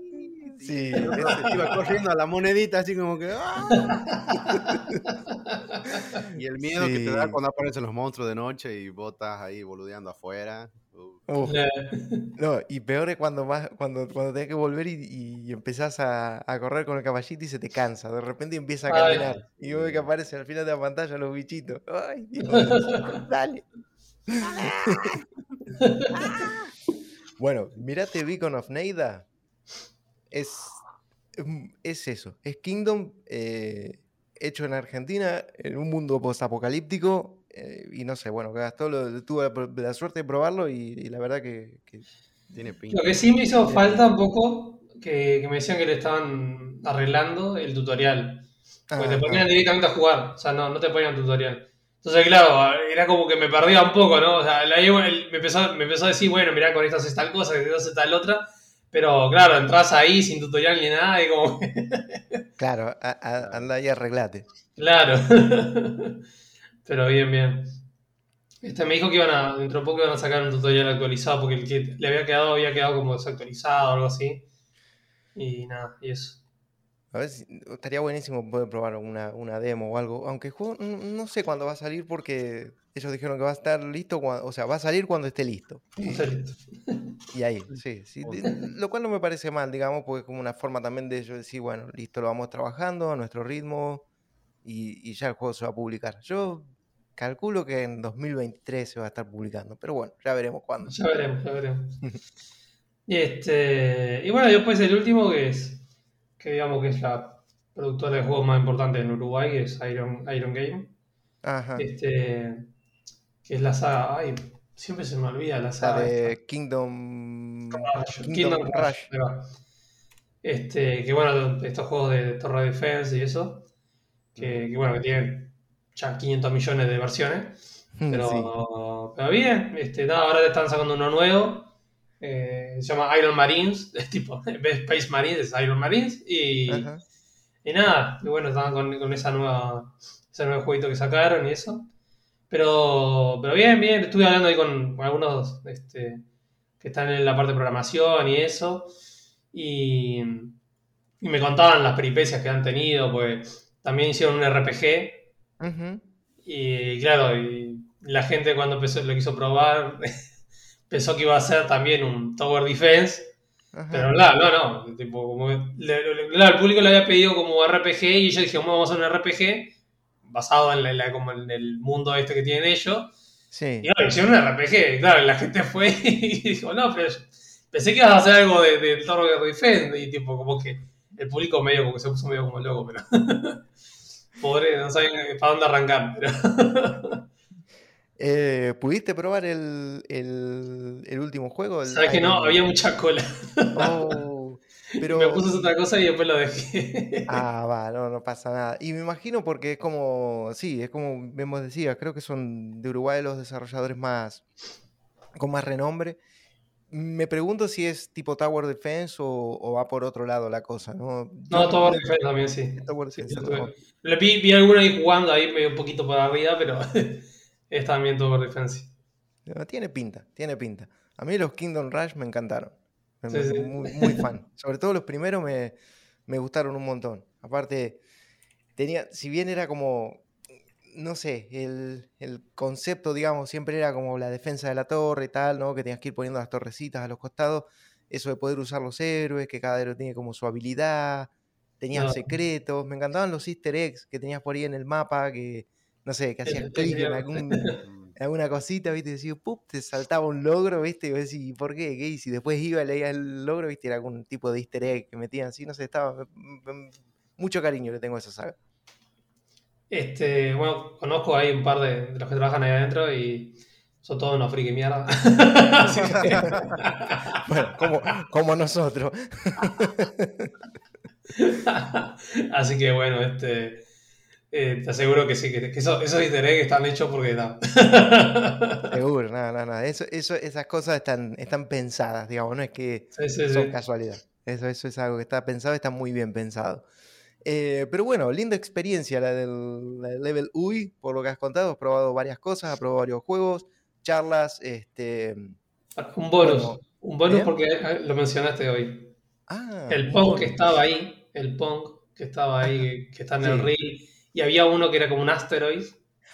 Sí, se iba corriendo a la monedita así como que. ¡ah! Y el miedo que te da cuando aparecen los monstruos de noche y vos estás ahí boludeando afuera. Uf, no, y peor es cuando más, cuando, cuando tenés que volver y, y empezás a, a correr con el caballito y se te cansa. De repente empieza a Ay. caminar. Y vos ves que aparecen al final de la pantalla los bichitos. Ay, Dios. Dale. bueno, mirate Beacon of Neida. Es, mm, es eso. Es Kingdom eh, hecho en Argentina, en un mundo postapocalíptico. eh, y no sé, bueno, que Gastón lo- tuvo la, suerte de probarlo y, y la verdad que, que tiene pinta. Lo que sí me hizo falta un poco, que, que me decían que le estaban arreglando el tutorial. Porque Ah, te ah. ponían directamente a jugar, o sea, no, no te ponían tutorial. Entonces, claro, era como que me perdía un poco, ¿no? O sea, la- me, empezó, me empezó a decir, bueno, mirá, con esto haces tal cosa, con esto haces tal otra, Pero claro, entras ahí sin tutorial ni nada y como... Claro, a- a- anda y arreglate. Claro. Pero bien, bien. Este me dijo que iban a, dentro de poco iban a sacar un tutorial actualizado porque el que le había quedado había quedado como desactualizado o algo así. Y nada, y eso. A ver si estaría buenísimo poder probar una, una demo o algo. Aunque el juego no, no sé cuándo va a salir porque ellos dijeron que va a estar listo, cuando, o sea, va a salir cuando esté listo. Serio. Y ahí, sí, Lo cual no me parece mal, digamos, porque es como una forma también de ellos decir, bueno, listo, lo vamos trabajando a nuestro ritmo y, y ya el juego se va a publicar. Yo calculo que en 2023 se va a estar publicando, pero bueno, ya veremos cuándo. Ya veremos, ya veremos. Y este. Y bueno, después el último que es. Que digamos que es la productora de juegos más importante en Uruguay, que es Iron, Iron Game. Ajá. Este. Que es la saga. Ay, siempre se me olvida la La saga. esta. de Kingdom. Rush, Kingdom Kingdom Rush. Este, que bueno, estos juegos de Torre Defense y eso, que, que bueno, que tienen ya 500 millones de versiones, pero, Sí. pero bien, este, nada, ahora están sacando uno nuevo, eh, se llama Iron Marines, es tipo, en vez de Space Marines es Iron Marines, y, y nada, y bueno, estaban con, con esa nueva, ese nuevo jueguito que sacaron y eso. Pero, pero bien, bien, estuve hablando ahí con, con algunos este, que están en la parte de programación y eso. Y, y me contaban las peripecias que han tenido, pues también hicieron un RPG. Ujú. Y claro, y la gente cuando empezó, lo quiso probar, pensó que iba a ser también un Tower Defense. Ajá. Pero no, no, no. Tipo, como, le- le- claro, el público le había pedido como RPG y yo dije, bueno, vamos a hacer un RPG basado en, la- la- como en el mundo este que tienen ellos. Sí. Y claro, hicieron un RPG. Y claro, la gente fue y dijo, no, pero pensé que ibas a hacer algo de, de Tower Defense. Y tipo, como que el público medio como que se puso medio como loco, pero... Pobre, no saben para dónde arrancar. Pero... Eh, ¿Pudiste probar el, el, el último juego? el Sabes que no, Iron- había mucha cola. Oh, pero... Me puse otra cosa y después lo dejé. Ah, va, no, no pasa nada. Y me imagino porque es como, sí, es como vemos decía, creo que son de Uruguay los desarrolladores más, con más renombre. Me pregunto si es tipo Tower Defense o, o va por otro lado la cosa, ¿no? No, Tower Defense también sí. Tower Sí, Defense, tuve- Le vi, vi alguno ahí jugando ahí medio un poquito para arriba, pero es también Tower Defense. No, Tiene pinta, tiene pinta. A mí los Kingdom Rush me encantaron. Me- Sí, me- sí. Muy, muy fan. Sobre todo los primeros me, me gustaron un montón. Aparte, tenía, si bien era como, no sé, el, el concepto, digamos, siempre era como la defensa de la torre y tal, ¿no? Que tenías que ir poniendo las torrecitas a los costados. Eso de poder usar los héroes, que cada héroe tiene como su habilidad. Tenías Claro. secretos. Me encantaban los easter eggs que tenías por ahí en el mapa, que, no sé, que hacías sí, clic en sí. algún en alguna cosita, ¿viste? Y decía, ¡pup! Te saltaba un logro, ¿viste? Y vos decís, ¿y por qué? ¿Qué? Y si después iba y leía el logro, ¿viste? Era algún tipo de easter egg que metían así, no sé, estaba... Mucho cariño le tengo a esa saga. Este, bueno, conozco ahí un par de, de los que trabajan ahí adentro y son todos unos friki mierda. Así que- Bueno, como, como nosotros. Así que bueno, este, eh, te aseguro que sí, que, que esos, esos easter eggs están hechos porque no. Seguro, nada, nada, nada. Eso, eso, esas cosas están, están pensadas, digamos, no es que Sí, sí, son sí. casualidad. Eso, eso es algo que está pensado, está muy bien pensado. Eh, pero bueno, linda experiencia la del, la del Level UI, por lo que has contado. Has probado varias cosas, has probado varios juegos, charlas, este... Un bonus, Bueno, un bonus porque eh, lo mencionaste hoy. Ah, El Pong que estaba ahí, el Pong que estaba ahí, que, que está en el Sí. reel, y había uno que era como un asteroid,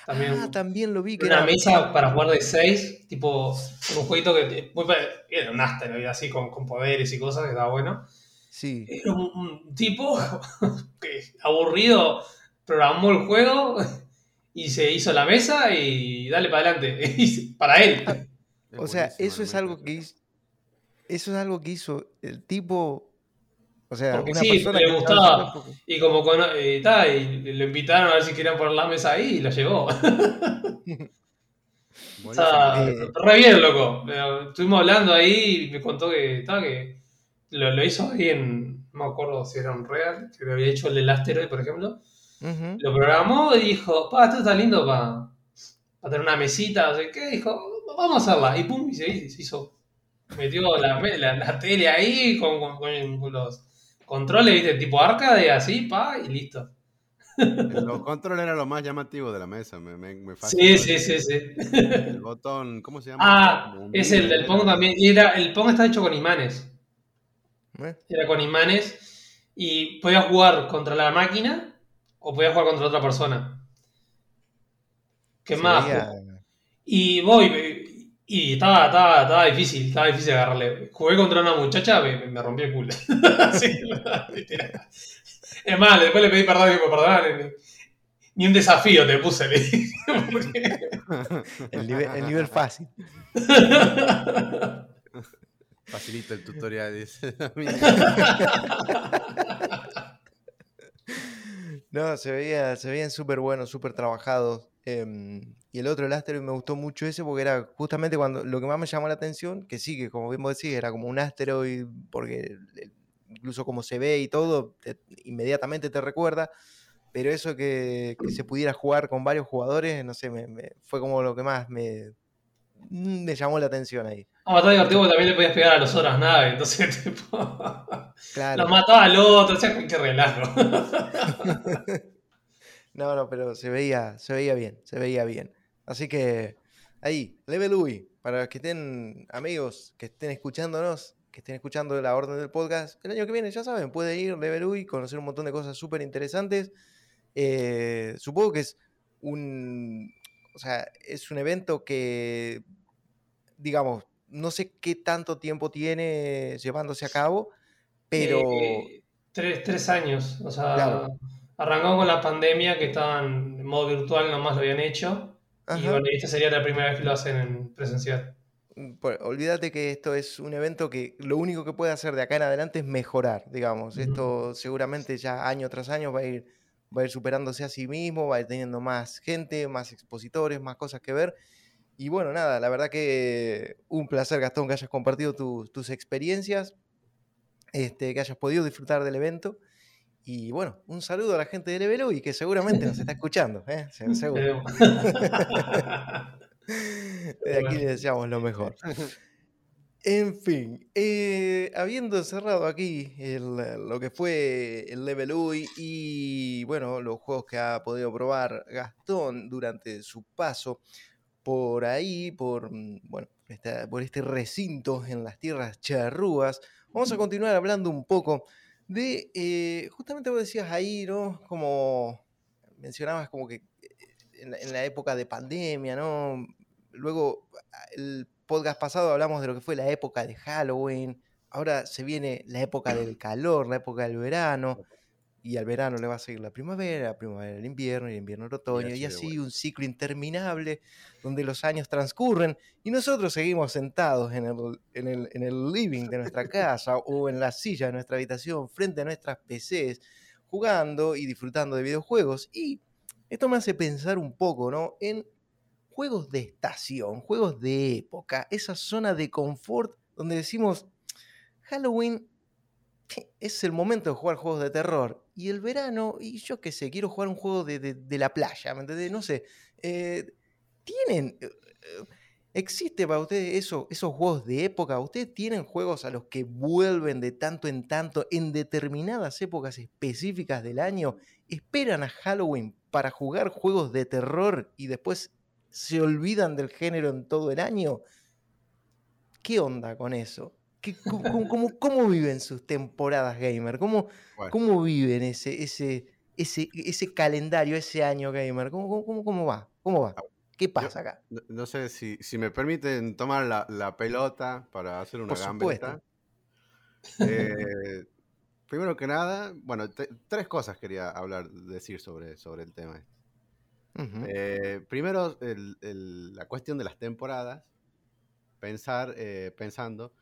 también Ah, también lo vi que una era... mesa para jugar de 6, tipo un jueguito que muy pare- era un asteroid así con, con poderes y cosas que estaba bueno. Sí. Era un, un tipo que aburrido programó el juego y se hizo la mesa y dale para adelante, para él. Es O sea, eso es algo que hizo, eso es algo que hizo el tipo, o sea, Porque una sí, persona le que gustaba. Y como con, eh, ta, y lo invitaron a ver si querían poner la mesa ahí y lo llevó. O sea, Eh. re bien, loco. Pero Estuvimos hablando ahí y me contó que, ta, que lo, lo hizo ahí en. No me acuerdo si era un Real, que lo había hecho el del Asteroid, por ejemplo. Lo programó y dijo: Pa, esto está lindo para tener una mesita, no sé qué. Dijo: Vamos a hacerla. Y pum, y se, se hizo. Metió la, la- la tele ahí con, con- con los controles, ¿viste? Tipo arcade, así, pa, y listo. Los controles era lo más llamativo de la mesa. Me, me, me Sí, fascinó sí, el- sí, sí. El botón, ¿cómo se llama? Ah, es el del Pong también. Y era, el Pong está hecho con imanes. ¿Eh? Era con imanes y podías jugar contra la máquina o podías jugar contra otra persona. ¿Qué Se más? Y voy, y estaba, estaba, estaba difícil, estaba difícil agarrarle. Jugué contra una muchacha, me, me rompí el culo. Sí, es más, después le pedí perdón y digo, perdón, ni, ni un desafío te puse. porque- el, nivel, el nivel fácil. Facilita el tutorial, dice. No, se veía, se veían súper buenos, súper trabajados. em, y el otro, el Asteroid, me gustó mucho ese porque era justamente cuando lo que más me llamó la atención, que sí, que como bien vos decís, era como un Asteroid, porque incluso como se ve y todo, te- inmediatamente te recuerda. Pero eso que, que se pudiera jugar con varios jugadores, no sé, me, me- fue como lo que más me, mm, me llamó la atención ahí. No, está divertido porque también le podías pegar a los otras naves, entonces tipo, Claro. los mataba al otro, o sea, qué relajo. No, no, pero se veía, se veía bien, se veía bien. Así que ahí, Level UI, para que estén amigos, que estén escuchándonos, que estén escuchando la orden del podcast, el año que viene, ya saben, pueden ir Level UI, conocer un montón de cosas súper interesantes. Eh, supongo que es un, o sea, es un evento que, digamos, no sé qué tanto tiempo tiene llevándose a cabo, pero... Eh, tres, tres años, o sea, Claro. arrancó con la pandemia que estaban en modo virtual, nomás lo habían hecho. Y Ajá. bueno, esta sería la primera vez que lo hacen en presencial. Por- olvídate que esto es un evento que lo único que puede hacer de acá en adelante es mejorar, digamos. Ujú. Esto seguramente ya año tras año va a ir, va a ir superándose a sí mismo, va a ir teniendo más gente, más expositores, más cosas que ver. Y bueno, nada, la verdad que un placer, Gastón, que hayas compartido tus- tus experiencias, este, que hayas podido disfrutar del evento. Y bueno, un saludo a la gente de Level UI que seguramente nos está escuchando, ¿eh? Se- seguro. Desde aquí les deseamos lo mejor. En fin, eh, habiendo cerrado aquí el- lo que fue el Level UI y bueno, los juegos que ha podido probar Gastón durante su paso por ahí, por, mm, bueno, esta- por este recinto en las tierras charrúas, vamos a continuar hablando un poco de, eh, justamente vos decías ahí, ¿no? Como mencionabas como que eh, en la, en la época de pandemia, ¿no? Luego, el podcast pasado hablamos de lo que fue la época de Halloween, ahora se viene la época del calor, la época del verano, y al verano le va a seguir la primavera, primavera el invierno, y el invierno el otoño, y así un ciclo interminable donde los años transcurren y nosotros seguimos sentados en el, en el- en el living de nuestra casa o en la silla de nuestra habitación frente a nuestras PCs jugando y disfrutando de videojuegos. Y esto me hace pensar un poco, ¿no? En juegos de estación, juegos de época, esa zona de confort donde decimos, Halloween es el momento de jugar juegos de terror. Y el verano, y yo qué sé, quiero jugar un juego de, de- la playa, ¿me entendés? No sé. eh, ¿Tienen... eh, eh, ¿Existe para ustedes eso, esos juegos de época? ¿Ustedes tienen juegos a los que vuelven de tanto en tanto en determinadas épocas específicas del año? ¿Esperan a Halloween para jugar juegos de terror y después se olvidan del género en todo el año? ¿Qué onda con eso? ¿Qué- cómo, cómo- cómo- cómo viven sus temporadas gamer? ¿Cómo, Bueno, cómo viven ese, ese, ese, ese calendario, ese año gamer? ¿Cómo, cómo, cómo- cómo va? ¿Cómo va? ¿Qué pasa acá? no, no sé si, si me permiten tomar la, la pelota para hacer una Por gambeta. Eh, primero que nada, bueno, te- tres cosas quería hablar, decir sobre, sobre el tema. este. Eh, primero, el- el- la cuestión de las temporadas. Pensar, eh, pensando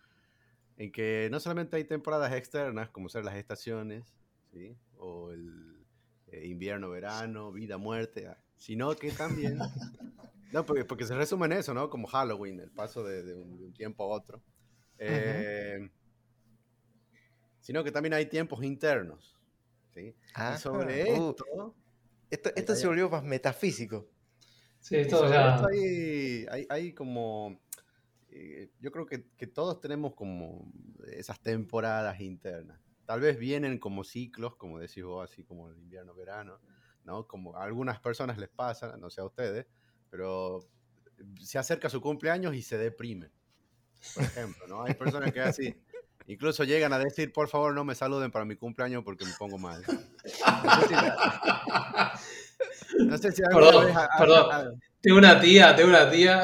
en que no solamente hay temporadas externas, como ser las estaciones, ¿sí? o el eh, invierno, verano, vida, muerte, ah, sino que también. no, porque, porque se resume en eso, ¿no? Como Halloween, el paso de, de un, de un tiempo a otro. Eh, Sino que también hay tiempos internos. ¿sí? Ah, y sobre uh, esto. esto, esto ahí- se volvió más metafísico. Sí, esto ya. esto hay, hay, hay como eh, yo creo que, que todos tenemos como esas temporadas internas. Tal vez vienen como ciclos, como decís vos, así como el invierno-verano, ¿no? Como a algunas personas les pasa, no sé a ustedes, pero se acerca su cumpleaños y se deprimen. Por ejemplo, ¿no? Hay personas que así, incluso llegan a decir, por favor, no me saluden para mi cumpleaños porque me pongo mal. No sé si, perdón, perdón. Tengo una tía, tengo una tía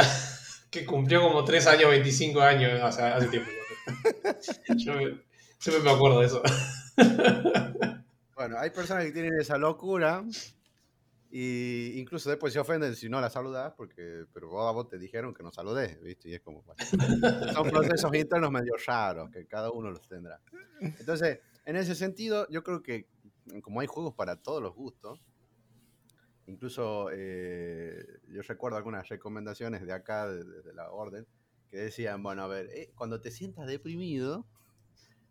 que cumplió como 3 años, 25 años hace, hace tiempo. Yo siempre me acuerdo de eso. Bueno, hay personas que tienen esa locura y incluso después se ofenden si no la saludas, porque, pero vos, vos te dijeron que no saludé, ¿viste? Y es como, bueno, son procesos internos medio raros, que cada uno los tendrá. Entonces, en ese sentido, yo creo que como hay juegos para todos los gustos, incluso eh, yo recuerdo algunas recomendaciones de acá, de, la orden, que decían, bueno, a ver, eh, cuando te sientas deprimido,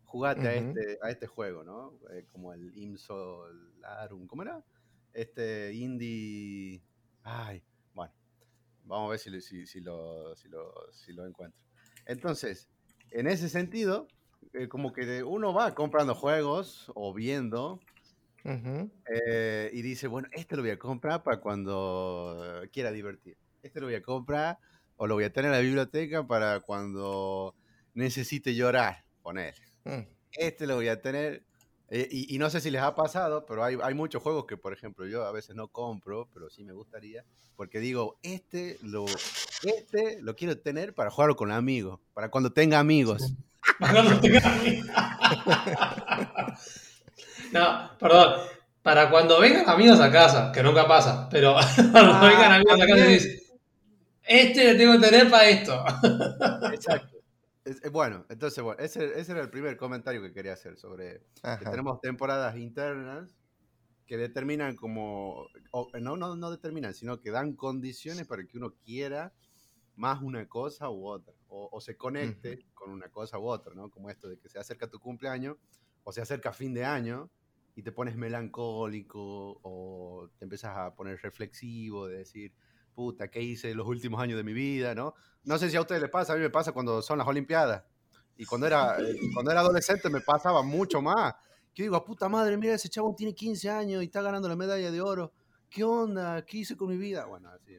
jugate a, este, a este juego, ¿no? Eh, como el Imsolarum, ¿cómo era? este indie. Ay, bueno, vamos a ver si, si, si, lo, si, lo, si lo encuentro. Entonces, en ese sentido, como que uno va comprando juegos o viendo eh, y dice, bueno, este lo voy a comprar para cuando quiera divertir. Este lo voy a comprar o lo voy a tener en la biblioteca para cuando necesite llorar, poner. Mm. Este lo voy a tener eh, y, no sé si les ha pasado, pero hay, hay, muchos juegos que, por ejemplo, yo a veces no compro, pero sí me gustaría, porque digo, este lo, este lo quiero tener para jugarlo con amigos, para cuando tenga amigos. Para cuando tenga amigos. no, perdón, para cuando vengan amigos a casa, que nunca pasa, pero cuando ah, vengan amigos a casa y dicen, este lo tengo que tener para esto. Exacto. Bueno, entonces, bueno, ese, ese, era el primer comentario que quería hacer sobre que tenemos temporadas internas que determinan como, no, no, no determinan, sino que dan condiciones para que uno quiera más una cosa u otra, o, se conecte con una cosa u otra, ¿no? Como esto de que se acerca tu cumpleaños, o se acerca fin de año, y te pones melancólico, o te empiezas a poner reflexivo, de decir, puta, ¿qué hice los últimos años de mi vida, no? No sé si a ustedes les pasa, a mí me pasa cuando son las Olimpiadas. Y cuando era, eh, cuando era adolescente me pasaba mucho más. Que digo, puta madre, mira, ese chavo tiene 15 años y está ganando la medalla de oro. ¿Qué onda? ¿Qué hice con mi vida? Bueno, así.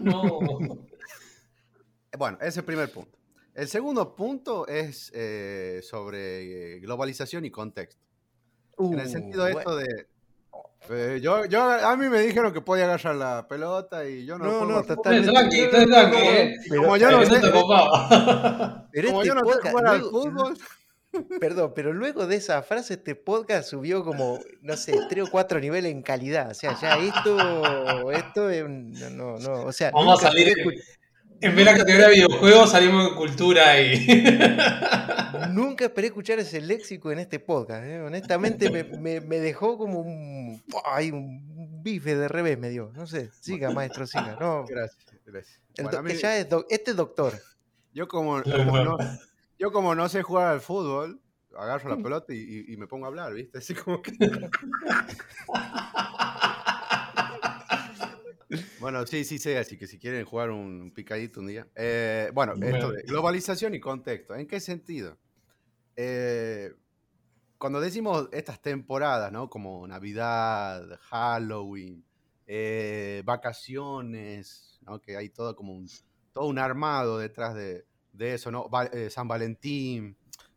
no. bueno, ese es el primer punto. El segundo punto es eh, sobre globalización y contexto. En el sentido de esto de, eh, yo, yo, a mí me dijeron que podía agarrar la pelota y yo no. No, no, está tranqui, está tranqui. Como yo no sé. Pero como este yo no sé jugar al fútbol. Perdón, pero luego de esa frase, este podcast subió como, no sé, tres o cuatro niveles en calidad. O sea, ya esto, esto es no, no, o sea. Vamos a salir, en vez de la categoría de videojuegos salimos de cultura y... Nunca esperé escuchar ese léxico en este podcast. ¿eh? Honestamente me, dejó como un, ay, un bife de revés, me dio. No sé, siga maestro, siga. No. Gracias. gracias. este es doctor. Yo como, no, yo como no sé jugar al fútbol, agarro la pelota y, y me pongo a hablar, ¿viste? Así como que... Bueno, sí, sí, sí, así que si quieren jugar un picadito un día. Eh, bueno, esto de globalización y contexto. ¿En qué sentido? Eh, cuando decimos estas temporadas, ¿no? Como Navidad, Halloween, eh, vacaciones, ¿no? Que hay todo como un, todo un armado detrás de, eso, ¿no? San Valentín,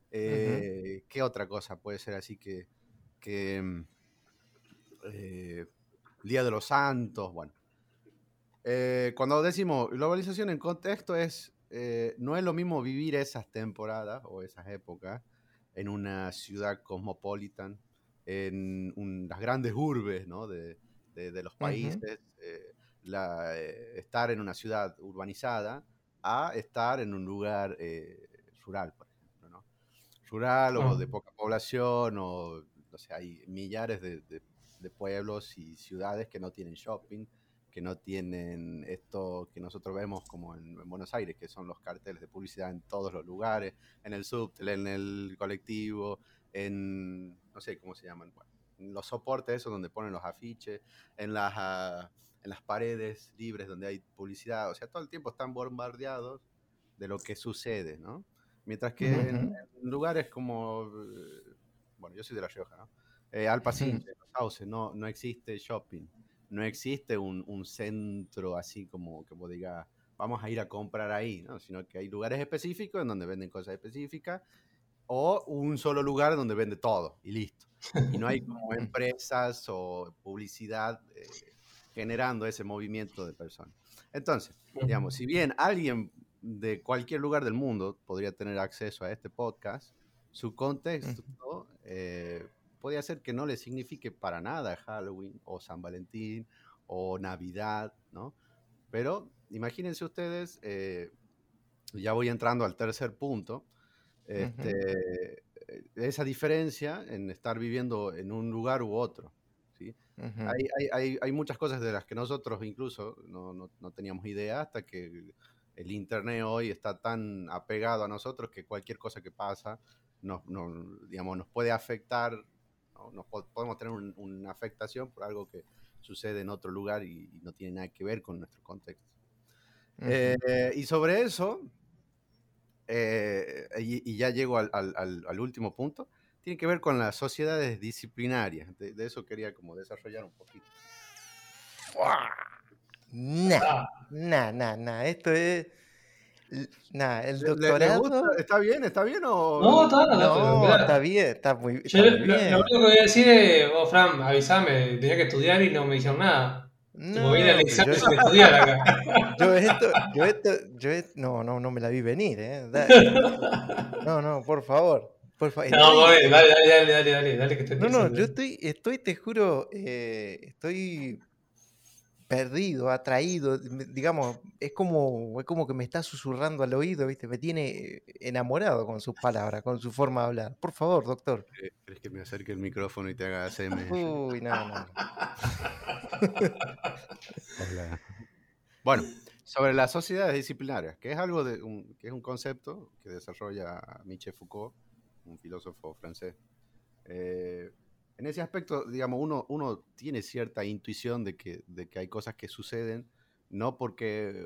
¿qué otra cosa puede ser así que, que mm, Día de los Santos, bueno. Eh, cuando decimos globalización en contexto es, eh, no es lo mismo vivir esas temporadas o esas épocas en una ciudad cosmopolitan, en las grandes urbes ¿no? de, de, los países, eh, la, estar en una ciudad urbanizada a estar en un lugar rural, por ejemplo. ¿no? Rural o de poca población, o no sé, hay millares de, de pueblos y ciudades que no tienen shopping que no tienen esto que nosotros vemos como en, Buenos Aires, que son los carteles de publicidad en todos los lugares, en el subte, en el colectivo, en, no sé cómo se llaman, bueno, los soportes esos donde ponen los afiches, en las, ah, en las paredes libres donde hay publicidad, o sea, todo el tiempo están bombardeados de lo que sucede, ¿no? Mientras que en, lugares como, eh, bueno, yo soy de La Rioja, ¿no? Eh, no, no existe shopping, no existe un, un centro así como que vos digas, vamos a ir a comprar ahí, ¿no? Sino que hay lugares específicos en donde venden cosas específicas o un solo lugar donde vende todo y listo. Y no hay como empresas o publicidad eh, generando ese movimiento de personas. Entonces, digamos, si bien alguien de cualquier lugar del mundo podría tener acceso a este podcast, su contexto eh, podría ser que no le signifique para nada Halloween o San Valentín o Navidad, ¿no? Pero imagínense ustedes, eh, ya voy entrando al tercer punto, este, eh, esa diferencia en estar viviendo en un lugar u otro. ¿sí? Ujú. Hay, hay- hay- hay muchas cosas de las que nosotros incluso no, no- no teníamos idea hasta que el Internet hoy está tan apegado a nosotros que cualquier cosa que pasa nos, nos, digamos, nos puede afectar, ¿no? Nos po- podemos tener un- una afectación por algo que sucede en otro lugar y, y no tiene nada que ver con nuestro contexto. Eh, y sobre eso, eh, y, y ya llego al, al- al- al último punto, tiene que ver con las sociedades disciplinarias. De, de eso quería como desarrollar un poquito. Nah, Ah, nah, nah, nah. Esto es. Nah, el ¿Le- le- le doctorado. gusta? ¿Está bien? ¿Está bien o...? No, está, no, está bien, está muy, Yo está lo, muy lo- bien. lo único que voy a decir es, vos, Fran, avísame, tenía que estudiar y no me dijeron nada. No, examen yo, sin estudiar acá. yo esto, yo esto, yo et- no, no, no me la vi venir, ¿eh? No, no, por favor, por favor. No, Estoy, dale, dale, dale, dale, dale, dale, que estoy no, no, yo estoy, estoy, te juro, eh, estoy perdido, atraído, digamos, es como, es como que me está susurrando al oído, ¿viste? Me tiene enamorado con sus palabras, con su forma de hablar. Por favor, doctor. ¿Crees- ¿Crees que me acerque el micrófono y te haga ASMR? Uy, no, no. Bueno, sobre las sociedades disciplinarias, que es algo de un, que es un concepto que desarrolla Michel Foucault, un filósofo francés. Eh, en ese aspecto, digamos, uno, uno tiene cierta intuición de que, de que hay cosas que suceden no porque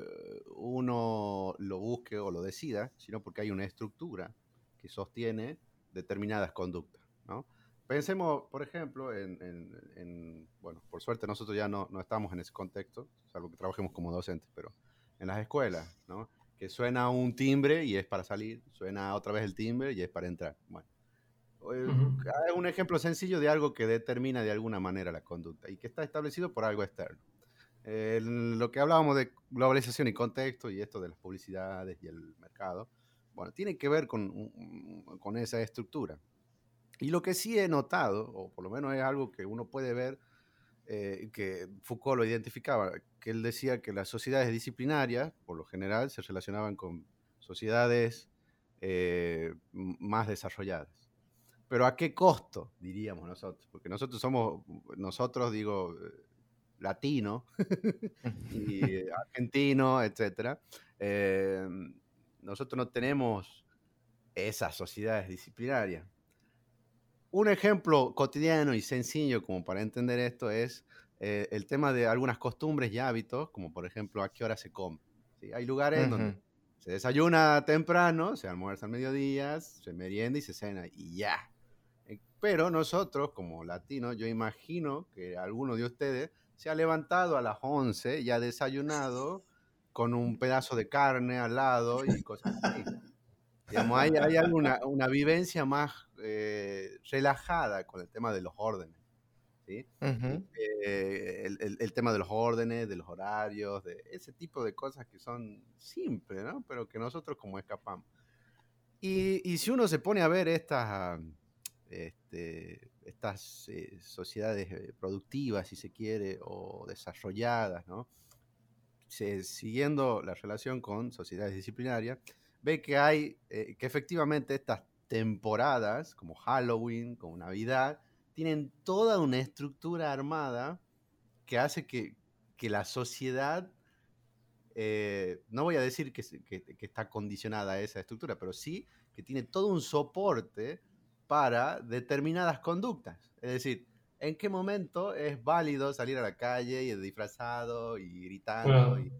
uno lo busque o lo decida, sino porque hay una estructura que sostiene determinadas conductas, ¿no? Pensemos, por ejemplo, en, en- en- bueno, por suerte nosotros ya no, no estamos en ese contexto, salvo que trabajemos como docentes, pero en las escuelas, ¿no? Que suena un timbre y es para salir, suena otra vez el timbre y es para entrar. Bueno. Es un ejemplo sencillo de algo que determina de alguna manera la conducta y que está establecido por algo externo. Eh, lo que hablábamos de globalización y contexto y esto de las publicidades y el mercado, bueno, tiene que ver con, con esa estructura. Y lo que sí he notado, o por lo menos es algo que uno puede ver, eh, que Foucault lo identificaba, que él decía que las sociedades disciplinarias, por lo general, se relacionaban con sociedades eh, más desarrolladas. Pero ¿a qué costo, diríamos nosotros? Porque nosotros somos, nosotros digo, eh, latino y eh, argentino, etcétera. eh, nosotros no tenemos esas sociedades disciplinarias. Un ejemplo cotidiano y sencillo como para entender esto es eh, el tema de algunas costumbres y hábitos, como por ejemplo a qué hora se come. ¿sí? Hay lugares donde se desayuna temprano, se almuerza al mediodía, se merienda y se cena y ya. Pero nosotros, como latinos, yo imagino que alguno de ustedes se ha levantado a las 11 y ha desayunado con un pedazo de carne al lado y cosas así. Digamos, hay, hay alguna una vivencia más eh, relajada con el tema de los órdenes. ¿sí? Ujú. Eh, el, el- el tema de los órdenes, de los horarios, de ese tipo de cosas que son simples, ¿no? Pero que nosotros como escapamos. Y, y si uno se pone a ver estas, este, estas eh, sociedades eh, productivas, si se quiere, o desarrolladas, ¿no? Siguiendo la relación con sociedades disciplinarias, ve que hay, eh, que efectivamente estas temporadas, como Halloween, como Navidad, tienen toda una estructura armada que hace que, que la sociedad, eh, no voy a decir que- que está condicionada a esa estructura, pero sí que tiene todo un soporte para determinadas conductas. Es decir, ¿en qué momento es válido salir a la calle y disfrazado y gritando? Bueno, y-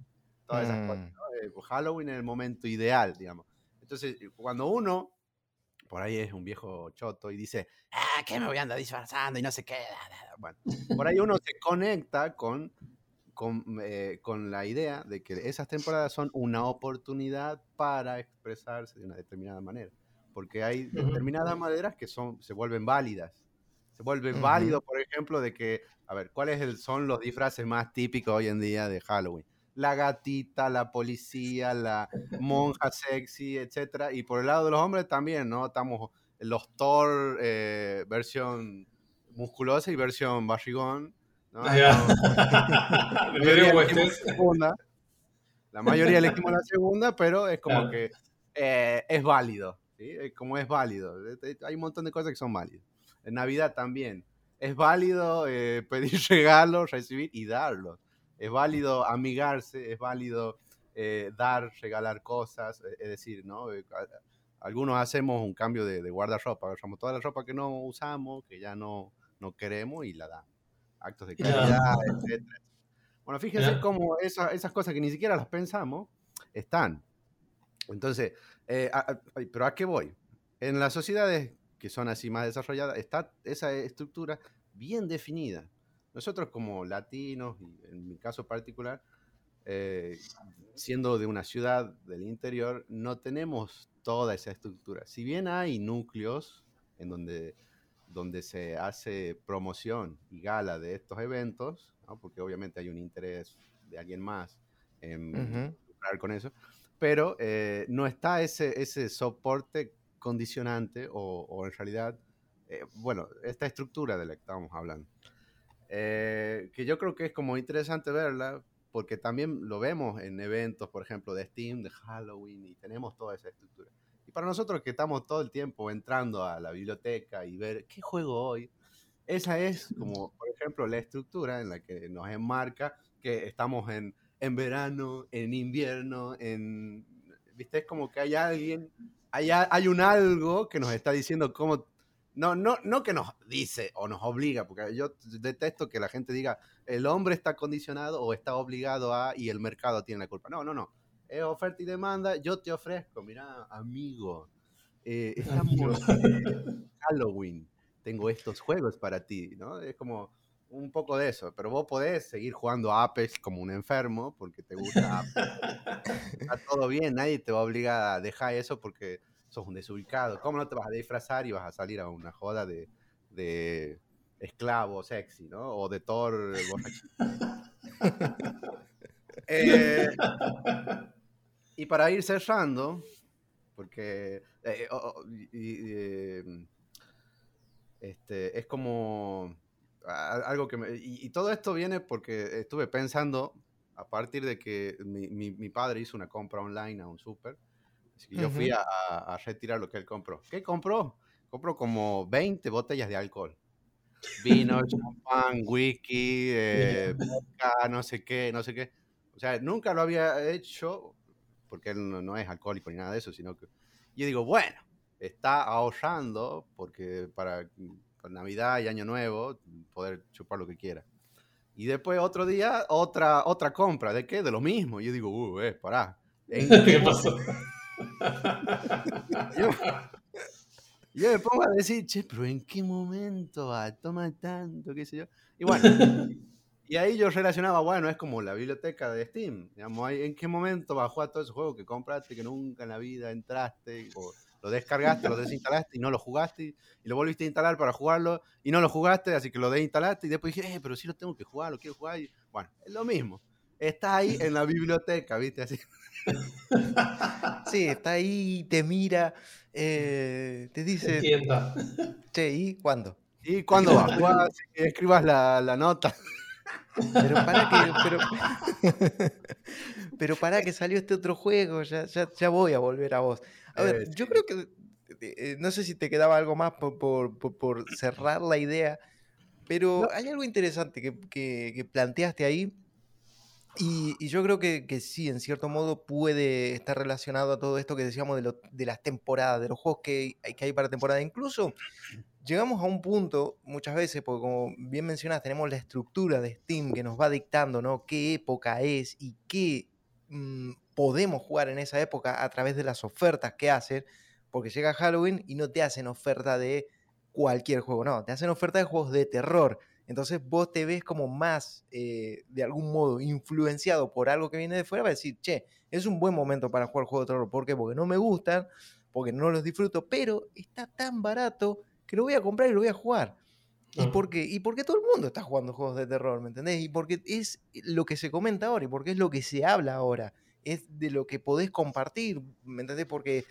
todas esas cosas. Mm. ¿no? Eh, Halloween es el momento ideal, digamos. Entonces, cuando uno por ahí es un viejo choto y dice, ah, ¿qué me voy a andar disfrazando y no sé qué? Bueno, por ahí uno se conecta con, con, eh, con la idea de que esas temporadas son una oportunidad para expresarse de una determinada manera. Porque hay determinadas maneras que son, se vuelven válidas. Se vuelve Ujú. válido, por ejemplo, de que, a ver, ¿cuáles el- son los disfraces más típicos hoy en día de Halloween? La gatita, la policía, la monja sexy, etcétera. Y por el lado de los hombres también, ¿no? Estamos los Thor eh, versión musculosa y versión barrigón. ¿no? Va. La mayoría segunda. La mayoría elegimos la segunda, pero es como Claro. que eh, es válido. ¿Sí? Es Como es válido. Eh, Hay un montón de cosas que son válidas. En Navidad también. Es válido eh, pedir regalos, recibir y darlos. Es válido amigarse, es válido eh, dar, regalar cosas. eh, Es decir, ¿no? Eh, a- Algunos hacemos un cambio de, de guardarropa. Agarramos toda la ropa que no usamos, que ya no, no queremos y la damos. Actos de caridad, etcétera. Bueno, fíjense cómo esa- esas cosas que ni siquiera las pensamos están. Entonces, eh, a- a- pero ¿a qué voy? En las sociedades que son así más desarrolladas, está esa estructura bien definida. Nosotros como latinos, y en mi caso particular, eh, siendo de una ciudad del interior, no tenemos toda esa estructura. Si bien hay núcleos en donde, donde se hace promoción y gala de estos eventos, ¿no? porque obviamente hay un interés de alguien más en Ujú. lucrar con eso, pero eh, no está ese, ese soporte condicionante o, o en realidad, eh, bueno, esta estructura de la que estábamos hablando. Eh, que yo creo que es como interesante verla porque también lo vemos en eventos, por ejemplo, de Steam, de Halloween, y tenemos toda esa estructura. Y para nosotros que estamos todo el tiempo entrando a la biblioteca y ver qué juego hoy, esa es como, por ejemplo, la estructura en la que nos enmarca que estamos en, en verano, en invierno, en... ¿Viste? Es como que hay alguien, hay, hay un algo que nos está diciendo cómo... No, no, no que nos dice o nos obliga, porque yo detesto que la gente diga el hombre está condicionado o está obligado a y el mercado tiene la culpa. No, no, no. Es oferta y demanda. Yo te ofrezco, mira, amigo, eh, estamos en Halloween. Tengo estos juegos para ti, ¿no? Es como un poco de eso. Pero vos podés seguir jugando a Apex como un enfermo porque te gusta Apex. Está todo bien, nadie te va a obligar a dejar eso porque sos un desubicado. ¿Cómo no te vas a disfrazar y vas a salir a una joda de, de esclavo sexy, ¿no? O de Thor. Eh, y para ir cerrando, porque eh, oh, y- y, eh, este, es como algo que me, y, y todo esto viene porque estuve pensando a partir de que mi, mi- mi padre hizo una compra online a un súper. Así que yo fui a- a retirar lo que él compró. ¿Qué compró? Compró como 20 botellas de alcohol. Vino, champán, whisky, eh, vodka, no sé qué, no sé qué. O sea, nunca lo había hecho porque él no, no es alcohólico ni nada de eso, sino que yo digo, bueno, está ahorrando porque para, Navidad y Año Nuevo poder chupar lo que quiera. Y después otro día, otra, otra compra. ¿De qué? De lo mismo. Yo digo, uh, eh, pará. ¿En ¿Qué pasó? yo, yo me pongo a decir, che, pero ¿en qué momento va? Toma tanto, qué sé yo. Y bueno, y ahí yo relacionaba, bueno, es como la biblioteca de Steam. Digamos, ¿en qué momento va a jugar todos esos juegos que compraste, que nunca en la vida entraste, o lo descargaste, lo desinstalaste y no lo jugaste, y lo volviste a instalar para jugarlo y no lo jugaste, así que lo desinstalaste y después dije, eh, pero sí lo tengo que jugar, lo quiero jugar. Y, bueno, es lo mismo. Está ahí en la biblioteca, ¿viste? Así. Sí, está ahí, te mira, eh, te dice, che, ¿y cuándo? ¿Y cuándo va? Juega, así que escribas la, la nota. Pero para que, pero, pero para que salió este otro juego, ya, ya, ya voy a volver a vos. A ver, Eh, yo creo que, eh, no sé si te quedaba algo más por, por- por- por cerrar la idea, pero No. hay algo interesante que, que- que planteaste ahí, y, y yo creo que, que sí, en cierto modo puede estar relacionado a todo esto que decíamos de, lo- de las temporadas, de los juegos que, hay- que hay para temporada. Incluso llegamos a un punto muchas veces, porque como bien mencionas, tenemos la estructura de Steam que nos va dictando, ¿no? Qué época es y qué mm, podemos jugar en esa época a través de las ofertas que hacen, porque llega Halloween y no te hacen oferta de cualquier juego, no, te hacen oferta de juegos de terror. Entonces vos te ves como más, eh, de algún modo, influenciado por algo que viene de fuera para decir, che, es un buen momento para jugar juegos de terror. ¿Por qué? Porque no me gustan, porque no los disfruto, pero está tan barato que lo voy a comprar y lo voy a jugar. ¿Y Ah. por qué? Y porque todo el mundo está jugando juegos de terror, ¿me entendés? Y porque es lo que se comenta ahora y porque es lo que se habla ahora. Es de lo que podés compartir, ¿me entendés? Porque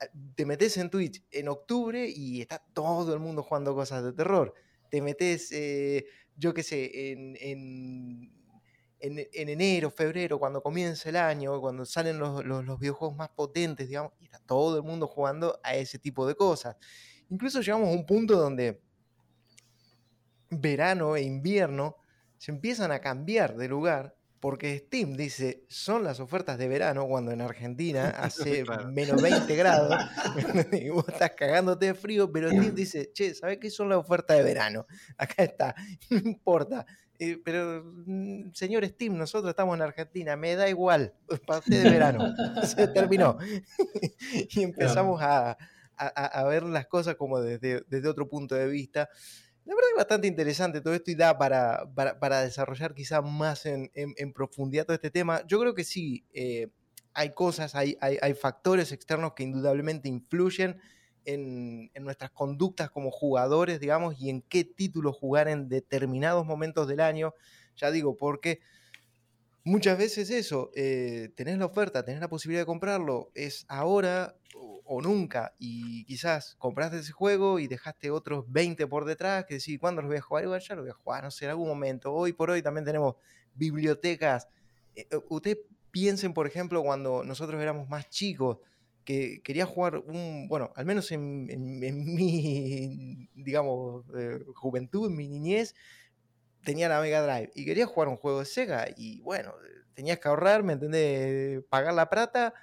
ah, te metes en Twitch en octubre y está todo el mundo jugando cosas de terror. Te metes, eh, yo qué sé, en, en, en- en enero, febrero, cuando comienza el año, cuando salen los, los- los videojuegos más potentes, digamos, y está todo el mundo jugando a ese tipo de cosas. Incluso llegamos a un punto donde verano e invierno se empiezan a cambiar de lugar porque Steam dice son las ofertas de verano cuando en Argentina hace Claro. menos 20 grados y vos estás cagándote de frío, pero Steam dice, che, ¿sabés qué son las ofertas de verano? Acá está, no importa. Eh, pero, mm, señor Steam, nosotros estamos en Argentina, me da igual, pasé de verano, se terminó. y empezamos a, a- a- a ver las cosas como desde, desde otro punto de vista. La verdad es bastante interesante todo esto y da para, para, desarrollar quizá más en, profundidad todo este tema. Yo creo que sí, eh, hay cosas, hay, hay, hay factores externos que indudablemente influyen en, en nuestras conductas como jugadores, digamos, y en qué título jugar en determinados momentos del año. Ya digo, porque muchas veces eso, eh, tenés la oferta, tenés la posibilidad de comprarlo, es ahora o, nunca, y quizás compraste ese juego y dejaste otros 20 por detrás, que decís, ¿cuándo los voy a jugar? Igual ya los voy a jugar, no sé, en algún momento. Hoy por hoy también tenemos bibliotecas. Eh, eh, Ustedes piensen, por ejemplo, cuando nosotros éramos más chicos, que quería jugar un, bueno, al menos en, en- en mi, digamos, eh, juventud, en mi niñez, tenía la Mega Drive y quería jugar un juego de Sega y bueno, tenías que ahorrar, ¿me entendés? Pagar la plata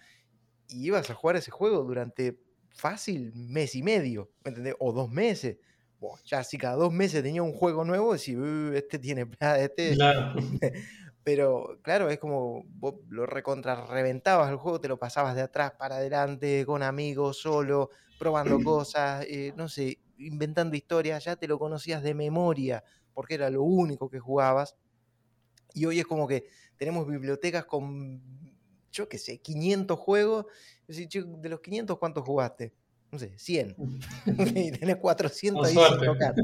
y ibas a jugar ese juego durante fácil mes y medio, ¿me entendés? O dos meses. Buah, ya si cada dos meses tenía un juego nuevo, decís, "Uh, este tiene plata, este... Claro. Pero claro, es como vos lo recontra reventabas el juego, te lo pasabas de atrás para adelante, con amigos, solo, probando cosas, eh, no sé, inventando historias, ya te lo conocías de memoria, porque era lo único que jugabas. Y hoy es como que tenemos bibliotecas con, yo qué sé, 500 juegos. "Che, de los 500, ¿cuántos jugaste? No sé, 100. y tenés 400 Con ahí sin tocar.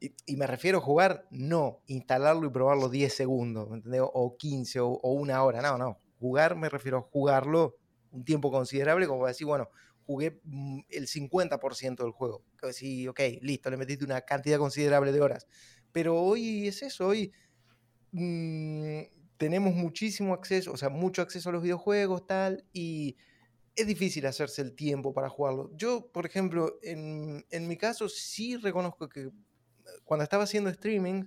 y, y me refiero a jugar, no instalarlo y probarlo 10 segundos, ¿me entendés? O 15 o, o una hora. No, no. Jugar me refiero a jugarlo un tiempo considerable, como decir, bueno, jugué mm, el 50% del juego. Decir, ok, listo, le metiste una cantidad considerable de horas. Pero hoy es eso, hoy mm, tenemos muchísimo acceso, o sea, mucho acceso a los videojuegos, tal, y es difícil hacerse el tiempo para jugarlo. Yo, por ejemplo, en, en mi caso sí reconozco que cuando estaba haciendo streaming,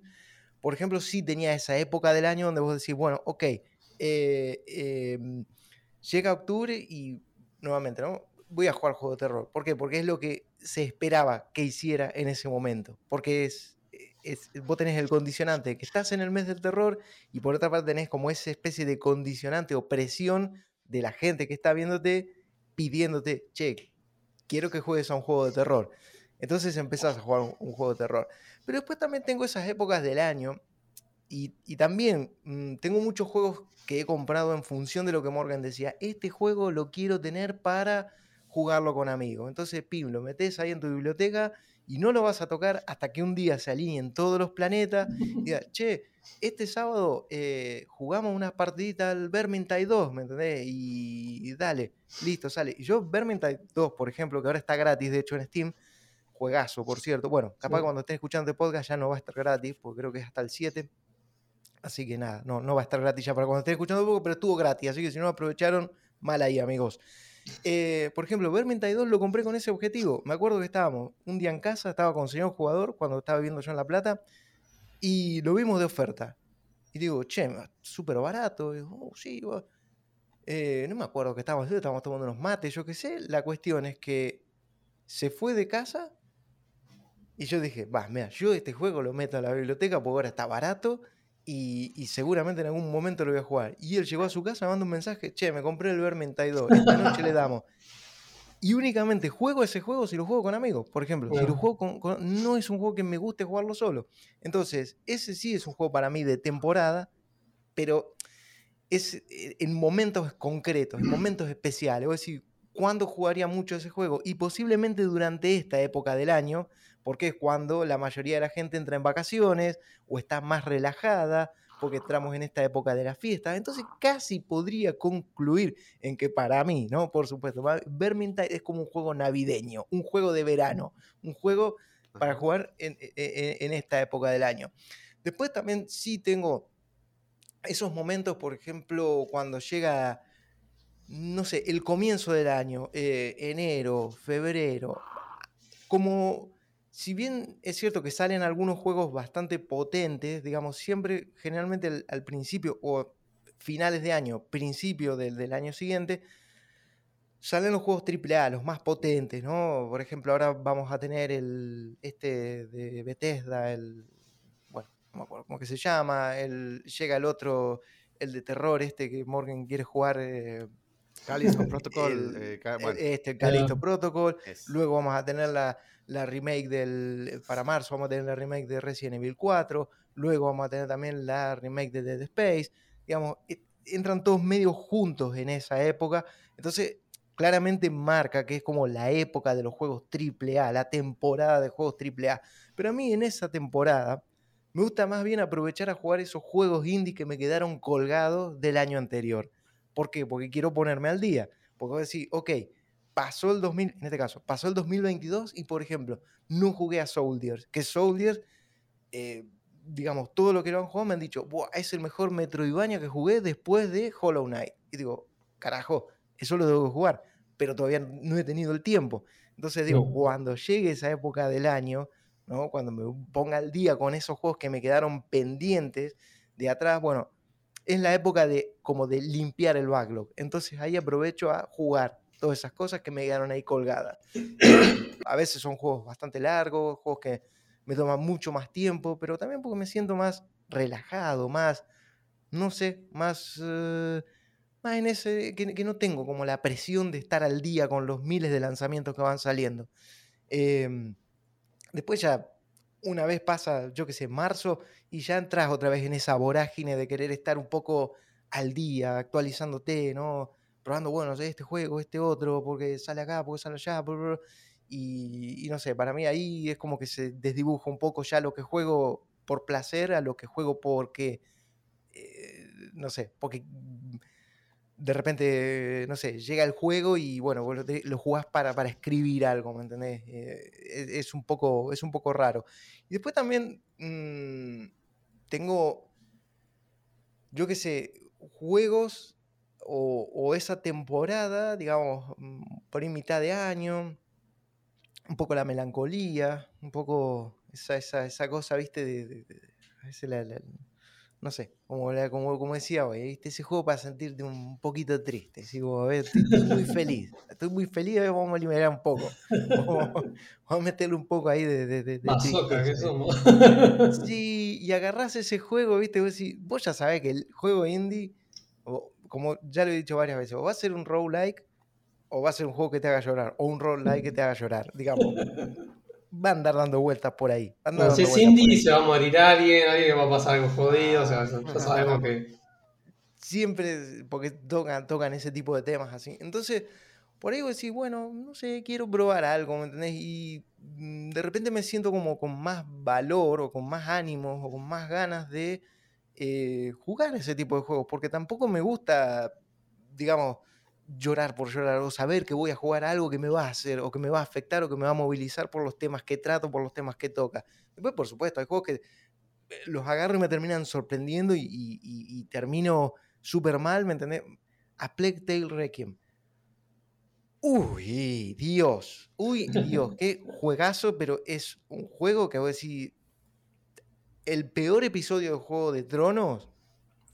por ejemplo, sí tenía esa época del año donde vos decís, bueno, ok, eh, em, llega octubre y nuevamente, ¿no? Voy a jugar juego de terror. ¿Por qué? Porque es lo que se esperaba que hiciera en ese momento. Porque es, es vos tenés el condicionante que estás en el mes del terror y por otra parte tenés como esa especie de condicionante o presión de la gente que está viéndote pidiéndote, che, quiero que juegues a un juego de terror. Entonces empezás a jugar un, un juego de terror. Pero después también tengo esas épocas del año y, y también mm, tengo muchos juegos que he comprado en función de lo que Morgan decía. Este juego lo quiero tener para jugarlo con amigos. Entonces, pim, lo metes ahí en tu biblioteca y no lo vas a tocar hasta que un día se alineen todos los planetas y digas, che, este sábado eh, jugamos una partidita al Vermintide 2, ¿me entendés? Y, y dale, listo, sale. Y yo, Vermintide 2, por ejemplo, que ahora está gratis, de hecho, en Steam, juegazo, por cierto. Bueno, capaz Sí. que cuando estén escuchando el podcast ya no va a estar gratis, porque creo que es hasta el 7. Así que nada, no, no va a estar gratis ya para cuando estén escuchando el podcast, pero estuvo gratis. Así que si no aprovecharon, mal ahí, amigos. Eh, por ejemplo, Vermintide 2 lo compré con ese objetivo. Me acuerdo que estábamos un día en casa, estaba con el señor jugador cuando estaba viviendo yo en La Plata y lo vimos de oferta. Y digo, che, súper barato. Y digo, oh, sí. Eh, no me acuerdo qué estábamos estábamos tomando unos mates, yo qué sé. La cuestión es que se fue de casa y yo dije, va, mira, yo este juego lo meto a la biblioteca porque ahora está barato y, y seguramente en algún momento lo voy a jugar. Y él llegó a su casa, manda un mensaje, che, me compré el Vermintide 2, esta noche le damos. Y únicamente juego ese juego si lo juego con amigos, por ejemplo. Si lo juego con, con- no es un juego que me guste jugarlo solo. Entonces, ese sí es un juego para mí de temporada, pero es eh, en momentos concretos, en momentos especiales. Voy a decir, ¿cuándo jugaría mucho ese juego? Y posiblemente durante esta época del año, porque es cuando la mayoría de la gente entra en vacaciones o está más relajada, porque entramos en esta época de las fiestas. Entonces casi podría concluir en que para mí, ¿no? Por supuesto, Vermintide es como un juego navideño, un juego de verano, un juego para jugar en, e- e- en esta época del año. Después también sí tengo esos momentos, por ejemplo, cuando llega, no sé, el comienzo del año, eh, enero, febrero, como si bien es cierto que salen algunos juegos bastante potentes, digamos, siempre, generalmente al, al principio o finales de año, principio del, del año siguiente, salen los juegos AAA, los más potentes, ¿no? Por ejemplo, ahora vamos a tener el este de Bethesda, el bueno, no me acuerdo cómo que se llama, el llega el otro, el de terror este que Morgan quiere jugar eh, Callisto Protocol. el- eh, bueno, este Callisto. Protocol, es- luego vamos a tener la, la remake del para marzo vamos a tener la remake de Resident Evil 4, luego vamos a tener también la remake de Dead Space, digamos, e- entran todos medio juntos en esa época, entonces claramente marca que es como la época de los juegos AAA, la temporada de juegos AAA. Pero a mí en esa temporada me gusta más bien aprovechar a jugar esos juegos indie que me quedaron colgados del año anterior. ¿Por qué? Porque quiero ponerme al día. Porque voy a decir, ok, pasó el 2000, en este caso, pasó el 2022 y por ejemplo, no jugué a Soldiers. Que Soldiers, eh, digamos, todo lo que lo han jugado me han dicho, "Buah, es el mejor Metroidvania que jugué después de Hollow Knight. Y digo, carajo, eso lo debo jugar, pero todavía no he tenido el tiempo. Entonces digo, No. cuando llegue esa época del año, ¿no? cuando me ponga al día con esos juegos que me quedaron pendientes de atrás, bueno, es la época de como de limpiar el backlog. Entonces ahí aprovecho a jugar todas esas cosas que me quedaron ahí colgadas. A veces son juegos bastante largos, juegos que me toman mucho más tiempo, pero también porque me siento más relajado, más, no sé, más, eh, más en ese, que, no tengo como la presión de estar al día con los miles de lanzamientos que van saliendo. Em, después ya, una vez pasa, yo qué sé, marzo, y ya entras otra vez en esa vorágine de querer estar un poco al día, actualizándote, ¿no? Probando, bueno, este juego, este otro, porque sale acá, porque sale allá. Y, no sé, para mí ahí es como que se desdibuja un poco ya lo que juego por placer a lo que juego porque, eh, no sé, porque mm, de repente, no sé, llega el juego y bueno, vos lo, jugás para, para escribir algo, ¿me entendés? Eh, es, es un poco, es un poco raro. Y después también mm, tengo, yo qué sé, juegos o, o esa temporada, digamos, mm, por ahí mitad de año, un poco la melancolía, un poco esa, esa, esa cosa, viste, de, de- de- a veces la- la- no sé, como, la- como, como decía hoy, ¿viste? ese juego para sentirte un poquito triste, como, a ver, estoy, estoy muy feliz, estoy muy feliz, a ver, vamos a liberar un poco, vamos, vamos a meterle un poco ahí de, de, que somos. Sí, y agarrás ese juego, viste, vos, decís, vos ya sabés que el juego indie, o, como ya lo he dicho varias veces, o va a ser un roguelike, o va a ser un juego que te haga llorar, o un roguelike que te haga llorar, digamos. Va a andar dando vueltas por ahí. por indie ahí. se va a morir alguien, alguien va a pasar algo jodido, o sea, ya sabemos que... Siempre, porque tocan, tocan ese tipo de temas así. Entonces, por ahí vos decís, bueno, no sé, quiero probar algo, ¿me entendés? Y mm, de repente me siento como con más valor, o con más ánimos, o con más ganas de eh, jugar ese tipo de juegos, porque tampoco me gusta, digamos, llorar por llorar, o saber que voy a jugar algo que me va a hacer, o que me va a afectar, o que me va a movilizar por los temas que trato, por los temas que toca. Después, por supuesto, hay juegos que eh, los agarro y me terminan sorprendiendo y, y- y- y termino súper mal, ¿me entendés? A Plague Tale Requiem. Uy, Dios, uy, Dios, qué juegazo, pero es un juego que voy a decir, el peor episodio de Juego de Tronos,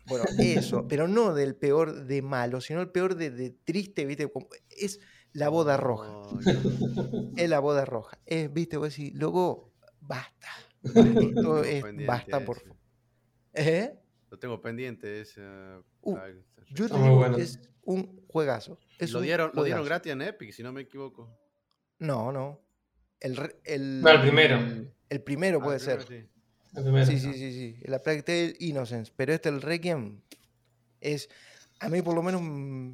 bueno, eso, pero no del peor de malo, sino el peor de, de triste, ¿viste? Es la boda roja, Oh, es la boda roja. Es, ¿viste? Voy a decir, loco, basta, basta, esto Tengo es, pendiente basta, por favor. ¿Eh? tengo pendiente. Es, uh, Uh, ah, Yo te digo bueno. es un juegazo. Es lo, un dieron, lo dieron juegazo. gratis en Epic, si no me equivoco. No, no. El, el, No, el primero. El primero Ah, puede el ser. primero sí. El primero. Sí, sí, sí, sí. La Plague Tale Innocence. Pero este, el Requiem, es. A mí, por lo menos, mm,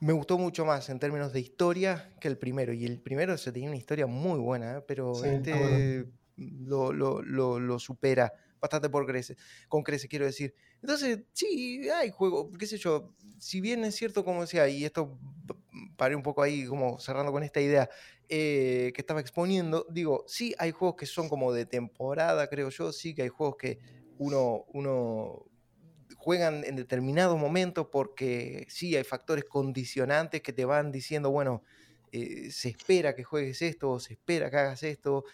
me gustó mucho más en términos de historia que el primero. Y el primero se tenía una historia muy buena, ¿eh? pero Sí, este lo, lo- lo- lo supera bastante por creces, con creces, quiero decir. Entonces, sí, hay juegos, qué sé yo. Si bien es cierto, como decía, y esto paré un poco ahí, como cerrando con esta idea eh, que estaba exponiendo, digo, sí hay juegos que son como de temporada, creo yo, sí que hay juegos que uno, uno juegan en determinados momentos porque sí hay factores condicionantes que te van diciendo, bueno, eh, se espera que juegues esto, o se espera que hagas esto,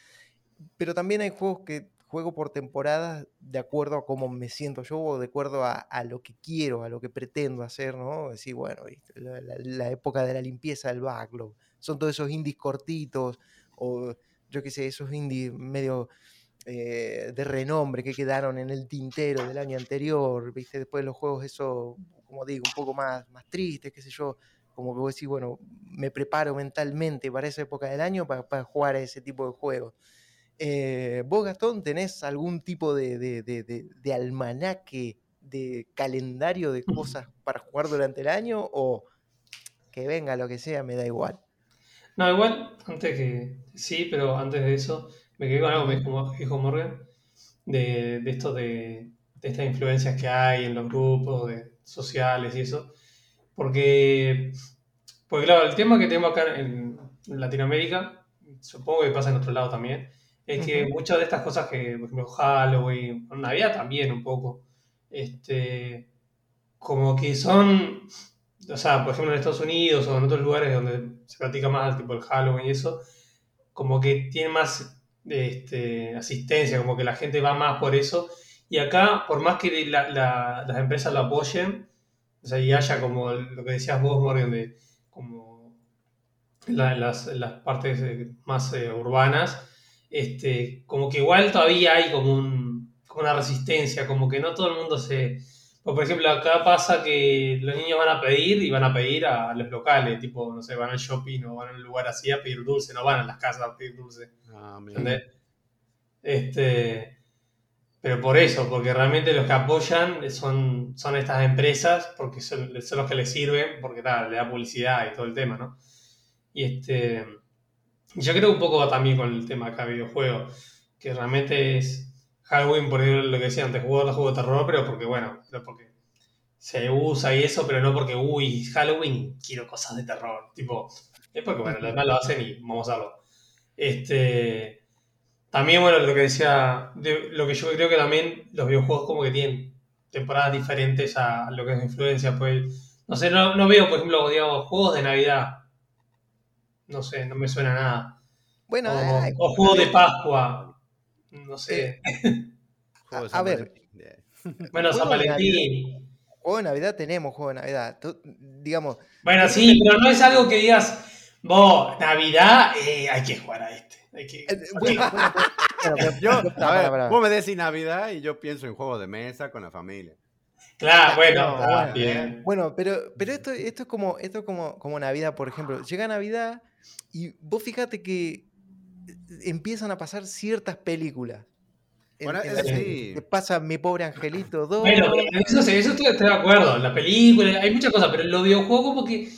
pero también hay juegos que juego por temporadas de acuerdo a cómo me siento yo o de acuerdo a, lo que quiero, a lo que pretendo hacer, ¿no? Decir, bueno. La, la- época de la limpieza del backlog, son todos esos indies cortitos o yo qué sé, esos indies medio eh, de renombre que quedaron en el tintero del año anterior, ¿viste? Después los juegos, eso, como digo, un poco más, más tristes, qué sé yo, como que vos decís, bueno, me preparo mentalmente para esa época del año para, para jugar a ese tipo de juegos. Eh, ¿Vos, Gastón, tenés algún tipo de, de- de- de- de almanaque, de calendario de cosas para jugar durante el año? ¿O que venga lo que sea, me da igual? No, igual, antes que. Sí, pero antes de eso, me quedé con algo que dijo, Morgan, de, esto de, estas influencias que hay en los grupos sociales y eso. Porque, porque, claro, el tema que tenemos acá en Latinoamérica, supongo que pasa en otro lado también, es que muchas de estas cosas que, por ejemplo, Halloween, Navidad también un poco, este, como que son, o sea, por ejemplo en Estados Unidos o en otros lugares donde se practica más tipo el Halloween y eso, como que tiene más este, asistencia, como que la gente va más por eso. Y acá, por más que la- la- las empresas lo apoyen, o sea, y haya como lo que decías vos, Morgan, de como la- las, las partes eh, más eh, urbanas, este, como que igual todavía hay como, un, como una resistencia, como que no todo el mundo se... o por ejemplo, acá pasa que los niños van a pedir y van a pedir a los locales, tipo, no sé, van al shopping o van a un lugar así a pedir dulce, no van a las casas a pedir dulce. Ah. Este, pero por eso, porque realmente los que apoyan son, son estas empresas, porque son, son los que les sirven, porque tal, le da publicidad y todo el tema, ¿no? Y este, yo creo un poco también con el tema acá videojuegos, que realmente es Halloween, por ejemplo, lo que decía antes, jugar los juegos de terror, pero porque, bueno, porque se usa y eso, pero no porque, uy, Halloween, quiero cosas de terror. Tipo, es porque, bueno, los demás lo hacen y vamos a hacerlo. Este, también, bueno, lo que decía, de- lo que yo creo que también los videojuegos como que tienen temporadas diferentes a lo que es influencia, pues, no sé, no, no veo, por ejemplo, digamos, juegos de Navidad. No sé, no me suena nada. Bueno, O, o juegos de Pascua. No sé. Juego de a San ver. Bueno, San juego Valentín. juego de Navidad tenemos juego de Navidad. Tú- digamos, Bueno, sí, pero no es algo que digas, vos, Navidad, eh, hay que jugar a este. Hay que, eh, bueno, bueno, bueno, Yo, a vos me decís Navidad y yo pienso en juegos de mesa con la familia. Claro, bueno, No, bueno. bien. Bueno, pero, pero esto, esto es como, esto es como, como Navidad, por ejemplo. Llega Navidad y vos fíjate que eh, empiezan a pasar ciertas películas. En- Bueno, en sí. pasa Mi Pobre Angelito 2. Bueno, eso, sí, eso estoy, estoy de acuerdo. La película, hay muchas cosas, pero en los videojuegos como que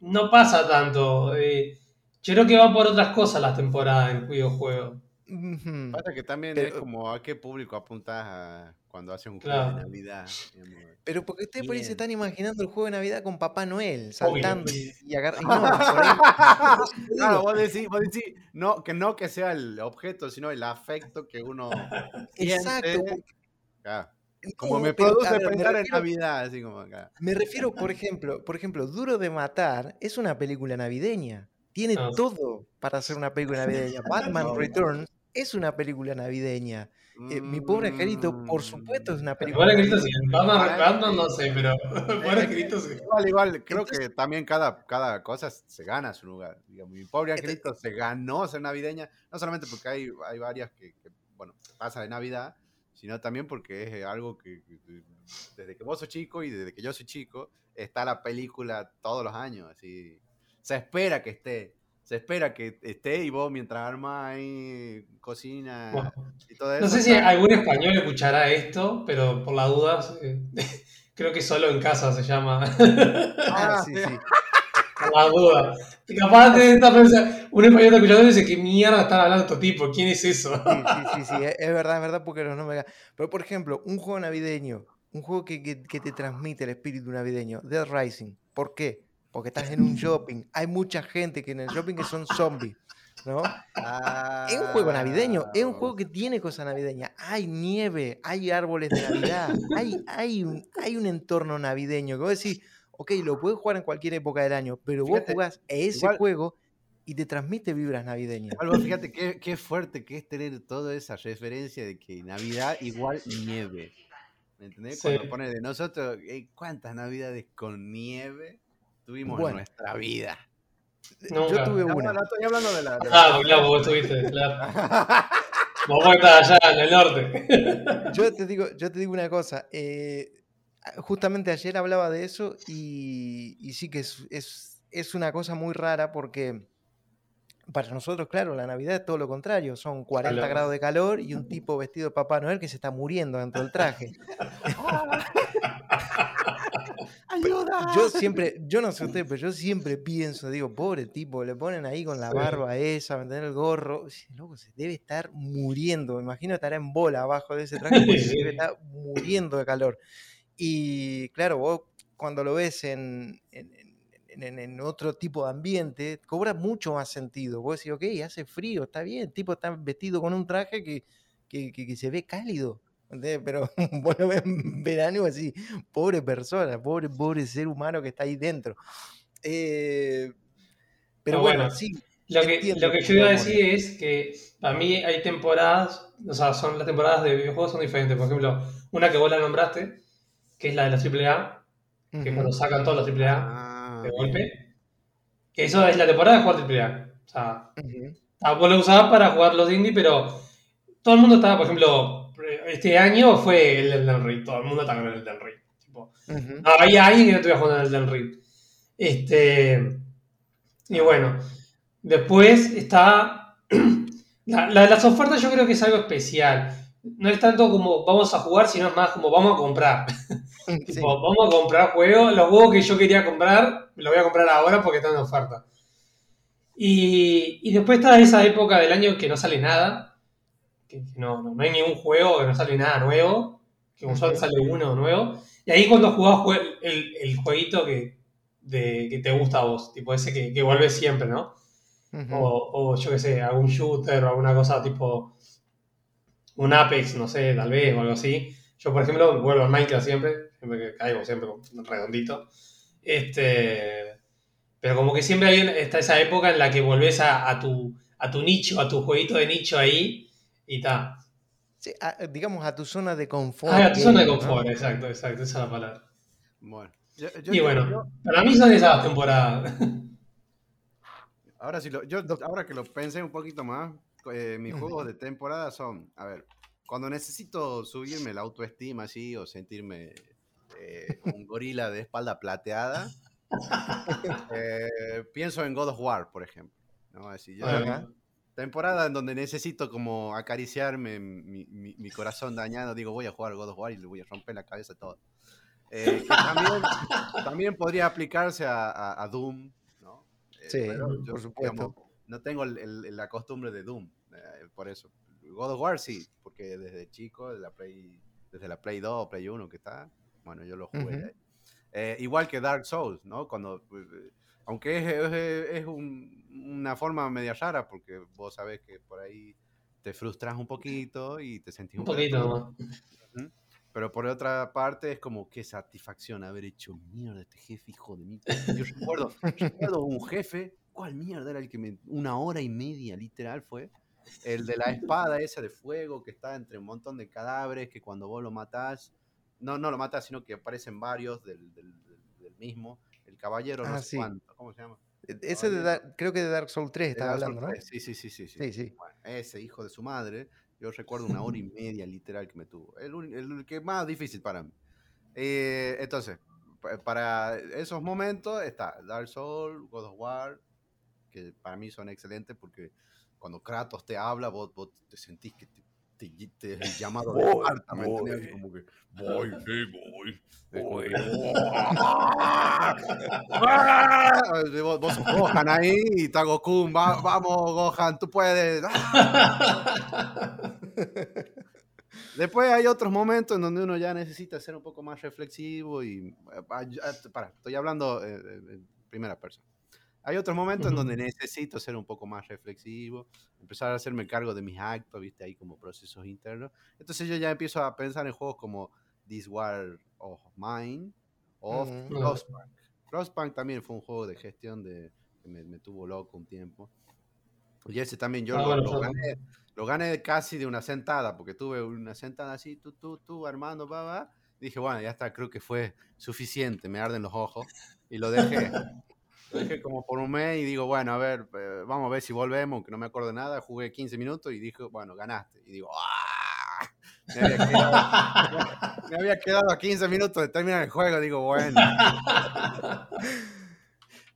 no pasa tanto. eh, yo creo que va por otras cosas las temporadas en videojuegos. Pasa que también Pero- es como a qué público apuntas a- cuando haces un Claro. juego de Navidad. digamos. Pero porque ustedes por ahí se están imaginando el juego de Navidad con Papá Noel saltando y, y agarrando. Claro, vos decís, vos decís no, que no que sea el objeto, sino el afecto que uno Exacto. Ah, como No, me produce ver, me pensar en refiero- Navidad, así como acá. Me refiero, por ejemplo, por ejemplo, Duro de Matar es una película navideña. Tiene Ah. todo para ser una película navideña. Batman No. Returns es una película navideña. Eh, Mi pobre angelito, por supuesto, es una película. Igual sí. Batman, Batman no sé, pero pobre sí. Igual, igual, creo Entonces- que también cada, cada cosa se gana su lugar. Digamos, mi pobre angelito se ganó ser navideña, no solamente porque hay, hay varias que, que, bueno, pasa de Navidad, sino también porque es algo que, que- que desde que vos sos chico y desde que yo soy chico, está la película todos los años. Así. Se espera que esté. Se espera que esté y vos mientras armas ahí, cocina Bueno, y todo eso. No sé si algún español escuchará esto, pero por las dudas, eh, creo que solo en casa se llama. Ah, sí, sí. por las dudas. Y Capaz de esta un español escuchando y dice, ¿qué mierda están hablando estos tipos? ¿Quién es eso? Sí, sí, sí, es verdad, es verdad, porque los nombres. Pero, por ejemplo, un juego navideño, un juego que, que- que te transmite el espíritu navideño, Dead Rising. ¿Por qué? Porque estás en un shopping. Hay mucha gente que en el shopping que son zombies, ¿no? Es un juego navideño, es un juego que tiene cosas navideñas. Hay nieve, hay árboles de Navidad, hay, hay, un, hay un entorno navideño que vos decís, ok, lo puedes jugar en cualquier época del año, pero vos Fíjate, jugás a ese igual- juego y te transmite vibras navideñas. Igual vos fíjate qué, qué fuerte que es tener toda esa referencia de que Navidad igual nieve. ¿Me entendés? Sí. Cuando pone de nosotros, ¿cuántas Navidades con nieve tuvimos Bueno. en nuestra vida? Yo tuve No, una. no, estoy hablando de la. de Ah, porque claro, vos estuviste, claro. Vos estás allá en el norte. Yo te digo, yo te digo una cosa. eh, justamente ayer hablaba de eso y, y sí que es, es, es una cosa muy rara porque para nosotros, claro, la Navidad es todo lo contrario. Son 40 Calor. grados de calor y un tipo vestido de Papá Noel que se está muriendo dentro del traje. ¡Ayuda! Yo siempre, yo no sé usted, pero yo siempre pienso, digo, pobre tipo, le ponen ahí con la barba esa, mantener el gorro. Loco, se debe estar muriendo. Me imagino estará en bola abajo de ese traje porque se debe estar muriendo de calor. Y claro, vos cuando lo ves en, en- en- en- en otro tipo de ambiente, cobra mucho más sentido. Vos decís, ok, hace frío, está bien, el tipo está vestido con un traje que, que- que- que se ve cálido. ¿Entendés? Pero vos lo ves en verano y decís, pobre persona, pobre, pobre ser humano que está ahí dentro. Eh, pero bueno, bueno. sí. Lo que, lo que yo iba a decir es que para mí hay temporadas, o sea, son las temporadas de videojuegos son diferentes. Por ejemplo, una que vos la nombraste, que es la de los AAA, que Ujú. cuando sacan todos los AAA Ah, de bien. golpe, que eso es la temporada de jugar AAA. O sea, Ujú. ah, vos lo usabas para jugar los indie, pero todo el mundo estaba, por ejemplo, este año fue el Elden Ring, todo el mundo está con el Elden Ring. Tipo, Ujú. no, había alguien que no estuviera jugando al Elden Ring. Este, y bueno, después está. La, la las ofertas, yo creo que es algo especial. No es tanto como vamos a jugar, sino es más como vamos a comprar. Sí. Tipo, vamos a comprar juegos. Los juegos que yo quería comprar, los voy a comprar ahora porque están en oferta. Y, y después está esa época del año que no sale nada. Que, no, no, no hay ningún juego, que no sale nada nuevo. Que usualmente Ujú. sale uno nuevo. Y ahí cuando jugás jue- el, el jueguito que, de, que te gusta a vos. Tipo ese que, que vuelve siempre, ¿no? O, o yo qué sé, algún shooter o alguna cosa tipo un Apex, no sé, tal vez, o algo así. Yo, por ejemplo, vuelvo al Minecraft siempre, siempre que caigo, siempre redondito. Este, pero como que siempre hay, está esa época en la que volvés a, a tu, a tu nicho, a tu jueguito de nicho ahí, y está. Sí, a- digamos a tu zona de confort. Ah, a tu zona de confort, exacto, exacto, esa es la palabra. Bueno. Yo- yo- Y bueno, yo- para mí son esas temporadas. ahora, sí lo, yo, ahora que lo pensé un poquito más, eh, mis juegos de temporada son, a ver, cuando necesito subirme la autoestima así o sentirme eh, un gorila de espalda plateada, eh, pienso en God of War, por ejemplo. ¿no? Así, yo-. Temporada en donde necesito como acariciarme mi, mi- mi corazón dañado, digo, voy a jugar God of War y le voy a romper la cabeza todo. Eh, que también, también podría aplicarse a, a- a Doom, ¿no? Eh, Sí, pero por supuesto. no tengo el- el- la costumbre de Doom, eh, por eso. God of War sí, porque desde chico, desde la Play, desde la Play 2 o Play 1 que está, bueno, yo lo jugué. Ahí. Eh, igual que Dark Souls, ¿no? Cuando, eh, aunque es, es- es un- una forma media rara, porque vos sabés que por ahí te frustras un poquito y te sentís un, Un poquito. Pero por otra parte es como qué satisfacción haber hecho mierda a este jefe, hijo de mí. Yo recuerdo, recuerdo un jefe, ¿cuál mierda era el que me... Una hora y media literal fue. El de la espada esa de fuego que está entre un montón de cadáveres que cuando vos lo matás, no, no lo matás, sino que aparecen varios del- del- del mismo. Caballero no Ah, sé sí. cuánto, ¿cómo se llama? E, Ese de Dar- creo que de Dark Souls 3 De estaba Dark hablando, ¿no? Souls 3, Sí, sí, sí, sí. sí. Sí, sí. Bueno, ese hijo de su madre, yo recuerdo una hora y media literal que me tuvo. El, que más difícil para mí. Eh, entonces, pa- para esos momentos está Dark Souls, God of War, que para mí son excelentes porque cuando Kratos te habla, vos, vos te sentís que te, te, te- de Voy, Esparta, ¿me voy. entendés? Así Como que voy. Vos, vos Gohan ahí y está Goku, "Va- vamos Gohan, tú puedes. Después hay otros momentos en donde uno ya necesita ser un poco más reflexivo y... eh, Para, estoy hablando eh, eh, en primera persona. Hay otros momentos en donde necesito ser un poco más reflexivo, empezar a hacerme cargo de mis actos, viste, ahí como procesos internos. Entonces yo ya empiezo a pensar en juegos como This War of Mine o Mm. Frostpunk. Frostpunk también fue un juego de gestión de, que me, me tuvo loco un tiempo. Y ese también yo Ah, lo, bueno, lo gané, lo gané casi de una sentada, porque tuve una sentada así, tú, tú, tú, Armando, va, va. Dije, bueno, ya está, creo que fue suficiente, me arden los ojos. Y lo dejé. Dejé como por un mes y digo, bueno, a ver, eh, vamos a ver si volvemos, que no me acuerdo de nada. Jugué 15 minutos y dije, bueno, ganaste. Y digo, ¡ah! Me había quedado, me había quedado a 15 minutos de terminar el juego. Digo, bueno.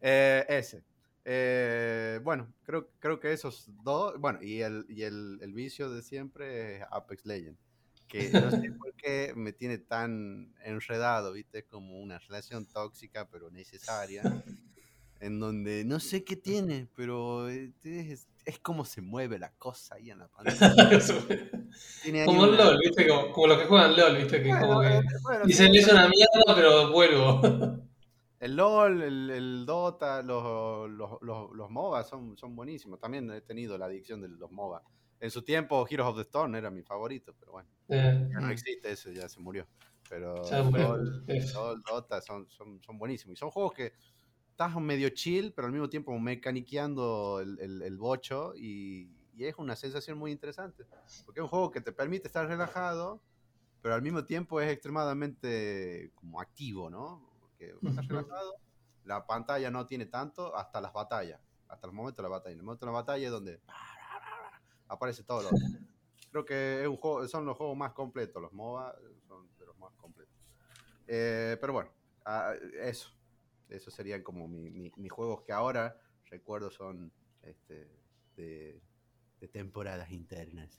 Eh, ese. Eh, bueno, creo, creo que esos dos. Bueno, y el, y el, el vicio de siempre es Apex Legends. Que no sé por qué me tiene tan enredado, ¿viste? Es como una relación tóxica, pero necesaria. En donde no sé qué tiene, pero es, es, es como se mueve la cosa ahí en la pantalla. Como el una- LOL, ¿viste? Como, como los que juegan LOL, ¿viste? Que como Bueno, que eh, bueno, dicen tiene- es una mierda, pero vuelvo. El LOL, el, el Dota, los, los, los, los MOBA son, son buenísimos. También he tenido la adicción de los MOBA. En su tiempo, Heroes of the Storm era mi favorito, pero bueno, Eh, ya no Mm. existe eso, ya se murió. Pero. LOL, Dota son, son, son buenísimos. Y son juegos que estás medio chill, pero al mismo tiempo mecaniqueando el, el, el bocho y, y es una sensación muy interesante. Porque es un juego que te permite estar relajado, pero al mismo tiempo es extremadamente como activo, ¿no? Porque estás relajado, la pantalla no tiene tanto hasta las batallas, hasta los momentos de la batalla. En el momento de la batalla es donde aparece todo lo otro. Creo que es un juego, son los juegos más completos, los MOBA son de los más completos. Eh, pero bueno, ah, eso. Esos serían como mi- mi- mis juegos que ahora recuerdo son este, de, de temporadas internas.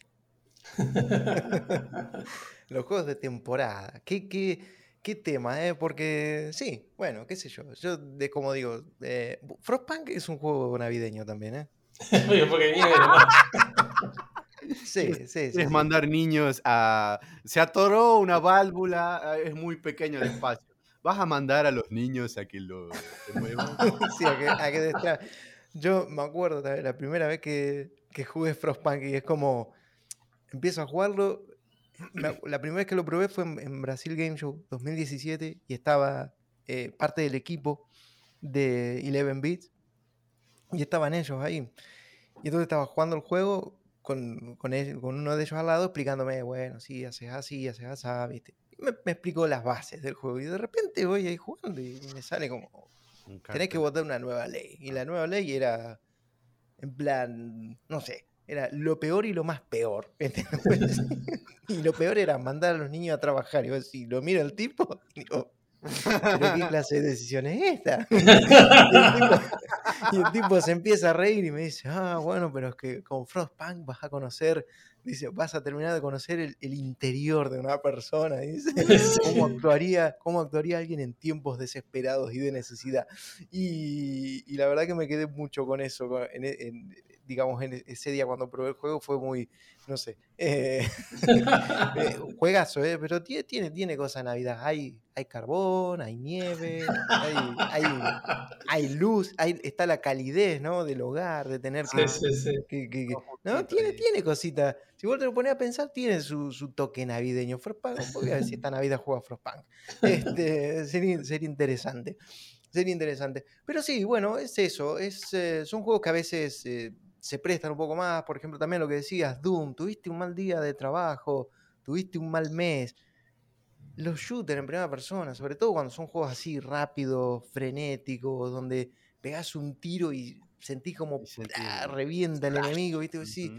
Los juegos de temporada. ¿Qué, qué, qué tema, eh? Porque sí, bueno, qué sé yo. Yo, de como digo, eh, Frostpunk es un juego navideño también, ¿eh? Oye, porque viene. Sí, sí, sí. Sí. mandar niños a... Se atoró una válvula, ah, es muy pequeño el espacio. Vas a mandar a los niños a que lo muevan. Sí, a que, a que Yo me acuerdo la primera vez que, que jugué Frostpunk y es como. Empiezo a jugarlo. La primera vez que lo probé fue en, en Brasil Game Show 2017 y estaba eh, parte del equipo de 11 Bits y estaban ellos ahí. Y entonces estaba jugando el juego con, con, con uno de ellos al lado explicándome, bueno, sí, haces así, haces así, ¿viste? Me, me explicó las bases del juego y de repente voy ahí jugando y me sale como, tenés que votar una nueva ley. Y la nueva ley era, en plan, no sé, era lo peor y lo más peor. y lo peor era mandar a los niños a trabajar. Y vos, si lo mira el tipo, y digo, ¿pero qué clase de decisión es esta? y, el tipo, y el tipo se empieza a reír y me dice, ah, bueno, pero es que con Frostpunk vas a conocer, dice, vas a terminar de conocer el, el interior de una persona. Dice, cómo actuaría, cómo actuaría alguien en tiempos desesperados y de necesidad. Y, y la verdad que me quedé mucho con eso, con- en, en- digamos, en e- ese día cuando probé el juego fue muy, no sé, eh, eh, juegazo, eh, pero tiene, tiene, tiene cosas de Navidad. Hay, hay carbón, hay nieve, hay, hay, hay luz, hay, está la calidez ¿no? del hogar, de tener que, Sí, sí, sí. que- que- que- Todo no, juntito tiene, tiene cositas. Si vos te lo pones a pensar, tiene su, su toque navideño. Frostpunk, voy a ver si esta Navidad juega Frostpunk. Este, sería, sería interesante. Sería interesante. Pero sí, bueno, es eso. Es, eh, son juegos que a veces eh, se prestan un poco más. Por ejemplo, también lo que decías, Doom, tuviste un mal día de trabajo, tuviste un mal mes. Los shooters en primera persona, sobre todo cuando son juegos así rápidos, frenéticos, donde pegás un tiro y sentís como el revienta el enemigo, ¿viste? Sí,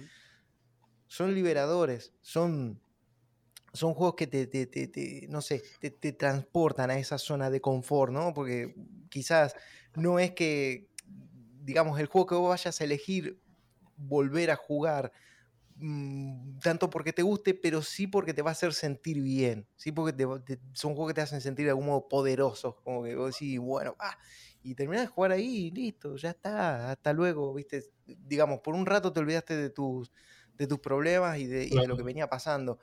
son liberadores, son, son juegos que te, te- te- te- no sé, te, te transportan a esa zona de confort, ¿no? Porque quizás no es que, digamos, el juego que vos vayas a elegir volver a jugar mm, tanto porque te guste, pero sí porque te va a hacer sentir bien, sí porque te va- te- son juegos que te hacen sentir de algún modo poderosos, como que vos decís, bueno, ah, y terminás de jugar ahí, y listo, ya está, hasta luego, viste, digamos, por un rato te olvidaste de tus, de tus problemas y de, y de lo que venía pasando.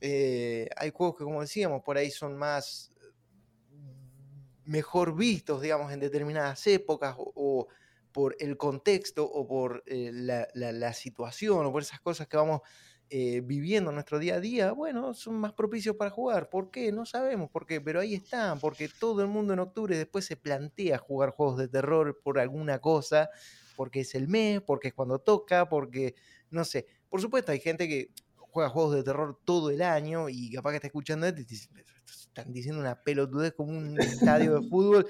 Eh, hay juegos que, como decíamos, por ahí son más mejor vistos, digamos, en determinadas épocas o, o por el contexto o por eh, la, la- la situación o por esas cosas que vamos eh, viviendo en nuestro día a día, bueno, son más propicios para jugar. ¿Por qué? No sabemos por qué, pero ahí están, porque todo el mundo en octubre después se plantea jugar juegos de terror por alguna cosa, porque es el mes, porque es cuando toca, porque, no sé, por supuesto hay gente que juega juegos de terror todo el año y capaz que está escuchando esto y te dice, están diciendo una pelotudez como un estadio de fútbol.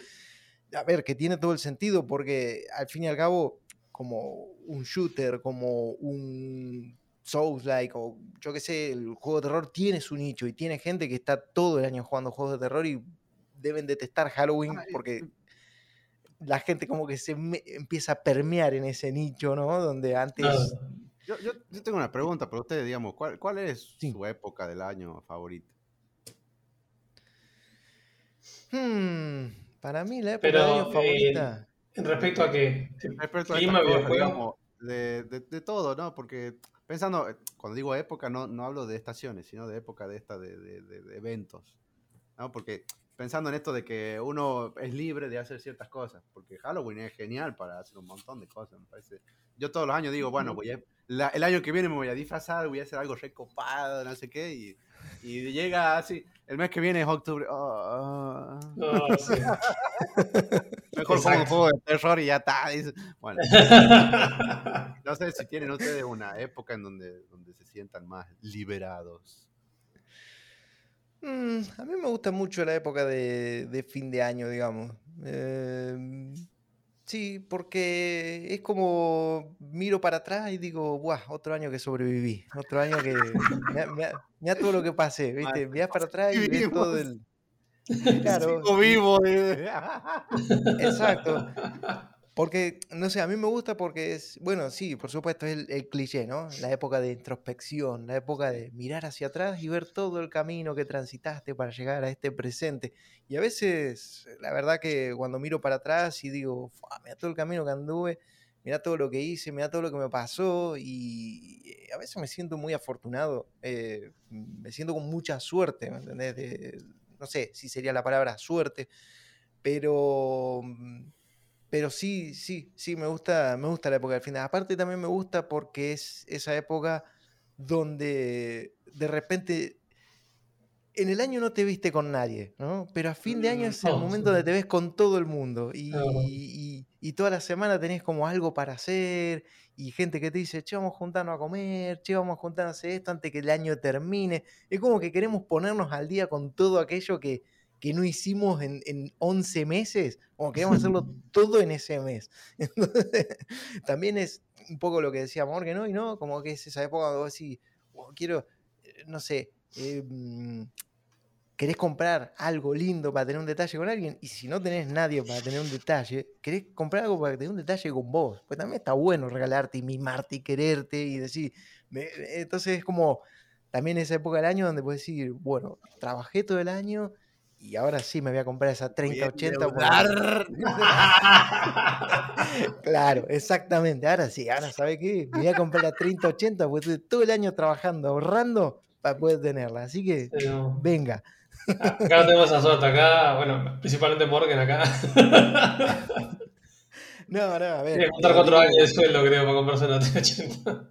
A ver, que tiene todo el sentido porque al fin y al cabo, como un shooter, como un Souls-like o yo qué sé, el juego de terror tiene su nicho y tiene gente que está todo el año jugando juegos de terror y deben detestar Halloween porque la gente como que se me- empieza a permear en ese nicho, ¿no? Donde antes... Yo, yo, yo tengo una pregunta para ustedes, digamos, ¿cuál, cuál es Sí. su época del año favorita? Hmm, para mí la época Pero, de año eh, favorita... Respecto a que. Respecto a Clima, estas cosas, digamos, de, de- de todo, ¿no? Porque pensando, eh, cuando digo época, no, no hablo de estaciones, sino de época de esta, de, de- de- de eventos, ¿no? Porque pensando en esto de que uno es libre de hacer ciertas cosas, porque Halloween es genial para hacer un montón de cosas, me parece. Yo todos los años digo, bueno, voy a- la- el año que viene me voy a disfrazar, voy a hacer algo recopado, no sé qué, y, y llega así, el mes que viene es octubre, oh, oh, No, sí. mejor juego un juego de terror y ya está. Bueno, no sé si tienen ustedes una época en donde, donde se sientan más liberados. Mm, a mí me gusta mucho la época de, de fin de año, digamos. Em, sí, porque es como miro para atrás y digo, ¡buah! Otro año que sobreviví. Otro año que. Mira, todo lo que pasé, ¿viste? Mirás para atrás y ves todo el. Claro, Sigo vivo. eh. Exacto. Porque, no sé, a mí me gusta porque es, bueno, sí, por supuesto, es el, cliché, ¿no? La época de introspección, la época de mirar hacia atrás y ver todo el camino que transitaste para llegar a este presente. Y a veces, la verdad que cuando miro para atrás y digo, "Fua, mira todo el camino que anduve, mira todo lo que hice, mira todo lo que me pasó y a veces me siento muy afortunado, eh, me siento con mucha suerte, ¿me entendés? No sé si sería la palabra suerte, pero mm, pero sí, sí, sí, me gusta, me gusta la época del final. Aparte también me gusta porque es esa época donde de repente en el año no te viste con nadie, ¿no? Pero a fin de año Mm, es el momento donde te ves con todo el mundo y, Claro. y- y toda la semana tenés como algo para hacer y gente que te dice, che, vamos a juntarnos a comer, che, vamos a juntarnos a hacer esto antes que el año termine. Es como que queremos ponernos al día con todo aquello que, que no hicimos en, en 11 meses, como queremos hacerlo todo en ese mes. Entonces, también es un poco lo que decía Morgan hoy, ¿no? Como que es esa época donde vos decís, "Oh, quiero, eh, no sé, eh, querés comprar algo lindo para tener un detalle con alguien, y si no tenés nadie para tener un detalle, querés comprar algo para tener un detalle con vos. Pues también está bueno regalarte y mimarte y quererte y decir, me- entonces es como también esa época del año donde puedes decir, bueno, trabajé todo el año y ahora sí me voy a comprar esa Voy a 3080. porque- endeudar. Claro, exactamente. Ahora sí, ahora ¿sabe qué? Me voy a comprar la 3080 porque estuve todo el año trabajando, ahorrando para poder tenerla. Así que Pero, venga. acá no tenemos esa suerte. Acá, bueno, principalmente Morgan acá. No, no, a ver. Tiene que contar cuatro años de sueldo, creo, para comprarse una 380.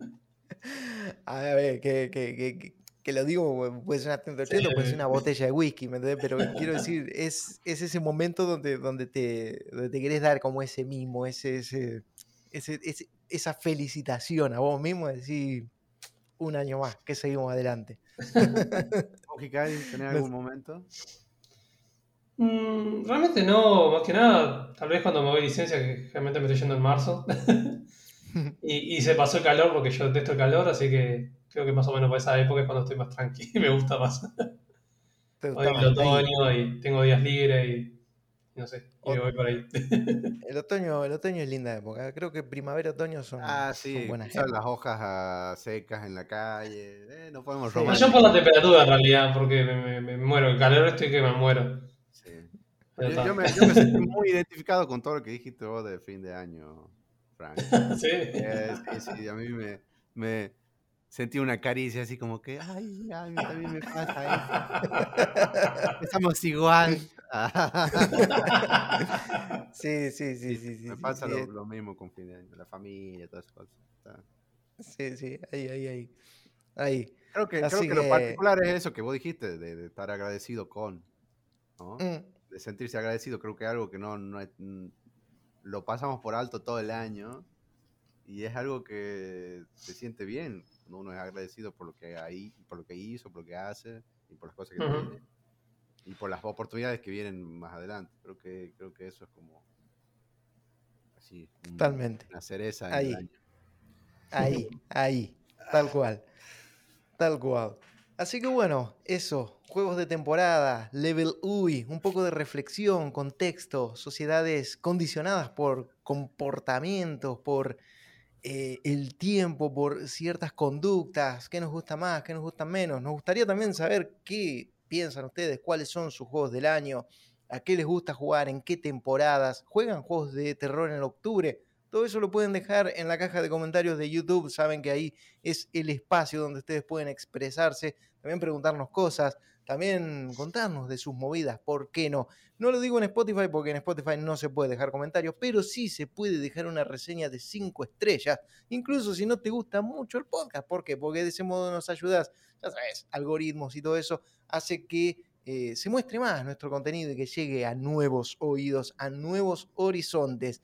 A ver, que, que, que, que- que lo digo, puede ser una 3080, puede ser una botella de whisky, ¿me entendés? Pero quiero decir, es, es ese momento donde, donde, te, donde te querés dar como ese mimo, ese, ese, ese- ese- esa felicitación a vos mismo, de decir, un año más, que seguimos adelante. ¿Vos, Hikai, tenés algún momento? Mm, realmente no, más que nada, tal vez cuando me voy licencia, que realmente me estoy yendo en marzo. Y, y se pasó el calor porque yo detesto el calor, así que creo que más o menos por esa época es cuando estoy más tranquilo y me gusta más. ¿Te Hoy gusta el más? Ahí. otoño y tengo días libres y no sé, y me voy por ahí. El otoño, el otoño es linda época. Creo que primavera y otoño son, Ah, son sí, buenas pisar épocas. las hojas ah, secas en la calle. eh, no podemos Sí. Robar. yo por la temperatura en realidad, porque me, me- me muero. El calor estoy que me muero. Sí. Yo, yo me, yo me sentí muy identificado con todo lo que dijiste vos de fin de año, Frank. Sí. Eh, sí, sí, a mí me, me sentí una caricia así como que, ay, a mí también me pasa eso. Estamos igual. Sí, sí, sí, sí, sí. me sí, pasa sí, lo, lo mismo con la familia, todas esas cosas. Sí, sí, ahí, ahí, ahí. Ahí. Creo que, creo Así que lo que- particular es eso que vos dijiste, de, de estar agradecido con, ¿no? Mm, de sentirse agradecido, creo que es algo que no, no es- mm, lo pasamos por alto todo el año y es algo que se siente bien uno es agradecido por lo que hay, por lo que hizo, por lo que hace y por las cosas que Ujú. tiene y por las oportunidades que vienen más adelante. Creo que creo que eso es como así un- Totalmente. una cereza en Ahí. el año. Ahí, ahí. Tal cual. Tal cual. Así que bueno, eso. Juegos de temporada, level UI, un poco de reflexión, contexto, sociedades condicionadas por comportamientos, por eh, el tiempo, por ciertas conductas, qué nos gusta más, qué nos gusta menos. Nos gustaría también saber qué piensan ustedes, cuáles son sus juegos del año, a qué les gusta jugar, en qué temporadas, juegan juegos de terror en octubre. Todo eso lo pueden dejar en la caja de comentarios de YouTube. Saben que ahí es el espacio donde ustedes pueden expresarse, también preguntarnos cosas, también contarnos de sus movidas, ¿por qué no? No lo digo en Spotify porque en Spotify no se puede dejar comentarios, pero sí se puede dejar una reseña de 5 estrellas, incluso si no te gusta mucho el podcast. ¿Por qué? Porque de ese modo nos ayudas, ya sabes, algoritmos y todo eso hace que eh, se muestre más nuestro contenido y que llegue a nuevos oídos, a nuevos horizontes.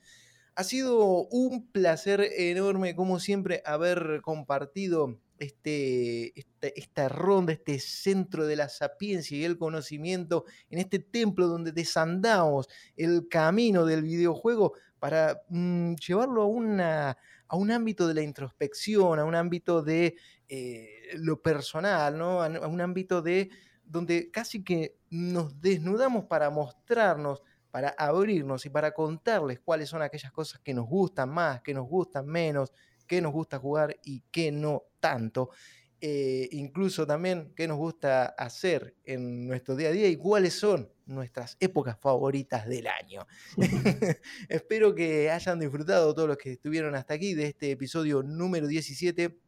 Ha sido un placer enorme, como siempre, haber compartido este, esta ronda, este centro de la sapiencia y el conocimiento, en este templo donde desandamos el camino del videojuego para mm, llevarlo a, una, a un ámbito de la introspección, a un ámbito de eh, lo personal, ¿no? a, un ámbito de donde casi que nos desnudamos para mostrarnos para abrirnos y para contarles cuáles son aquellas cosas que nos gustan más, que nos gustan menos, qué nos gusta jugar y qué no tanto. Eh, incluso también qué nos gusta hacer en nuestro día a día y cuáles son nuestras épocas favoritas del año. Espero que hayan disfrutado todos los que estuvieron hasta aquí de este episodio número 17.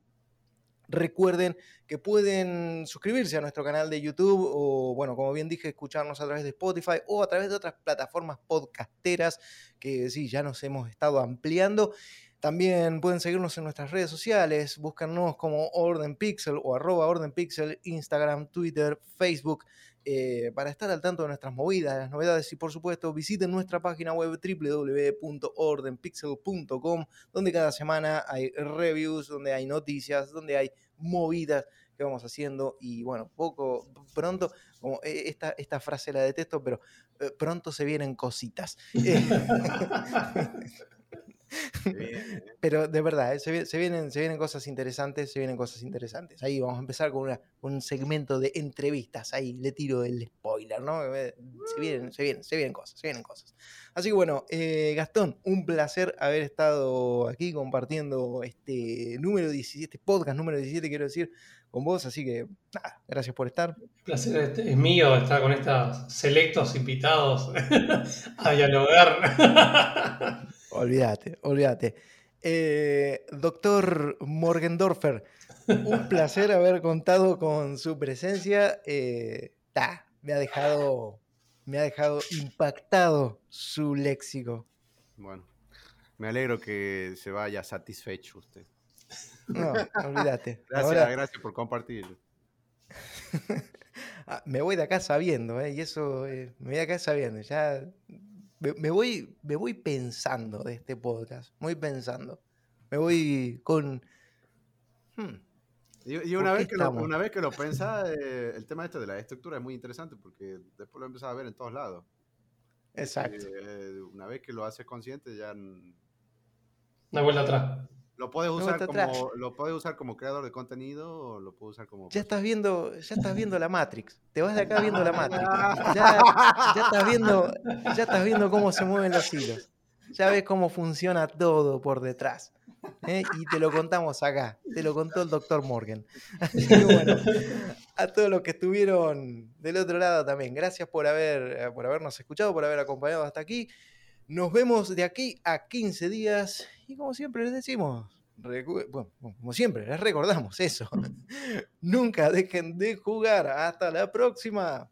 Recuerden que pueden suscribirse a nuestro canal de YouTube o, bueno, como bien dije, escucharnos a través de Spotify o a través de otras plataformas podcasteras que sí, ya nos hemos estado ampliando. También pueden seguirnos en nuestras redes sociales, búscanos como Orden Pixel o arroba Orden Pixel, Instagram, Twitter, Facebook, eh, para estar al tanto de nuestras movidas, las novedades y por supuesto visiten nuestra página web www.ordenpixel.com donde cada semana hay reviews, donde hay noticias, donde hay movidas que vamos haciendo y bueno, poco pronto, como eh, esta, esta frase la detesto, pero eh, pronto se vienen cositas. pero de verdad, eh, se, vi- se vienen, se vienen cosas interesantes, se vienen cosas interesantes. Ahí vamos a empezar con, una- un segmento de entrevistas. Ahí le tiro el spoiler, ¿no? Eh, Se vienen, se vienen, se vienen cosas, se vienen cosas. Así que bueno, eh, Gastón, un placer haber estado aquí compartiendo este número 17, podcast número 17, quiero decir, con vos. Así que nada, gracias por estar. El placer este- es mío estar con estos selectos invitados a dialogar. Olvídate, olvídate. Eh, doctor Morgendorfer, un placer haber contado con su presencia. Eh, ta, me ha dejado, me ha dejado impactado su léxico. Bueno, me alegro que se vaya satisfecho usted. No, olvídate. Gracias, Ahora, gracias por compartir. ah, me voy de acá sabiendo, eh, y eso eh, me voy de acá sabiendo. Ya me, voy, me voy pensando de este podcast, muy pensando. Me voy con. hmm, Y, y ¿Por una, vez que lo, una vez que lo pensás, eh, el tema este de la estructura es muy interesante porque después lo empezás a ver en todos lados. exacto. Eh, una vez que lo haces consciente, ya Una vuelta atrás. Lo puedes usar como, lo puedes usar como creador de contenido o lo puedes usar como. Ya estás viendo, ya estás viendo la Matrix. Te vas de acá viendo la Matrix. Ya, ya estás viendo, ya estás viendo cómo se mueven los hilos. Ya ves cómo funciona todo por detrás. ¿eh? Y te lo contamos acá. Te lo contó el doctor Morgan. Así que bueno, a todos los que estuvieron del otro lado también. Gracias por haber, eh, por habernos escuchado, por haber acompañado hasta aquí. Nos vemos de aquí a 15 días. Y como siempre les decimos, bueno, como siempre, les recordamos eso. Nunca dejen de jugar. Hasta la próxima.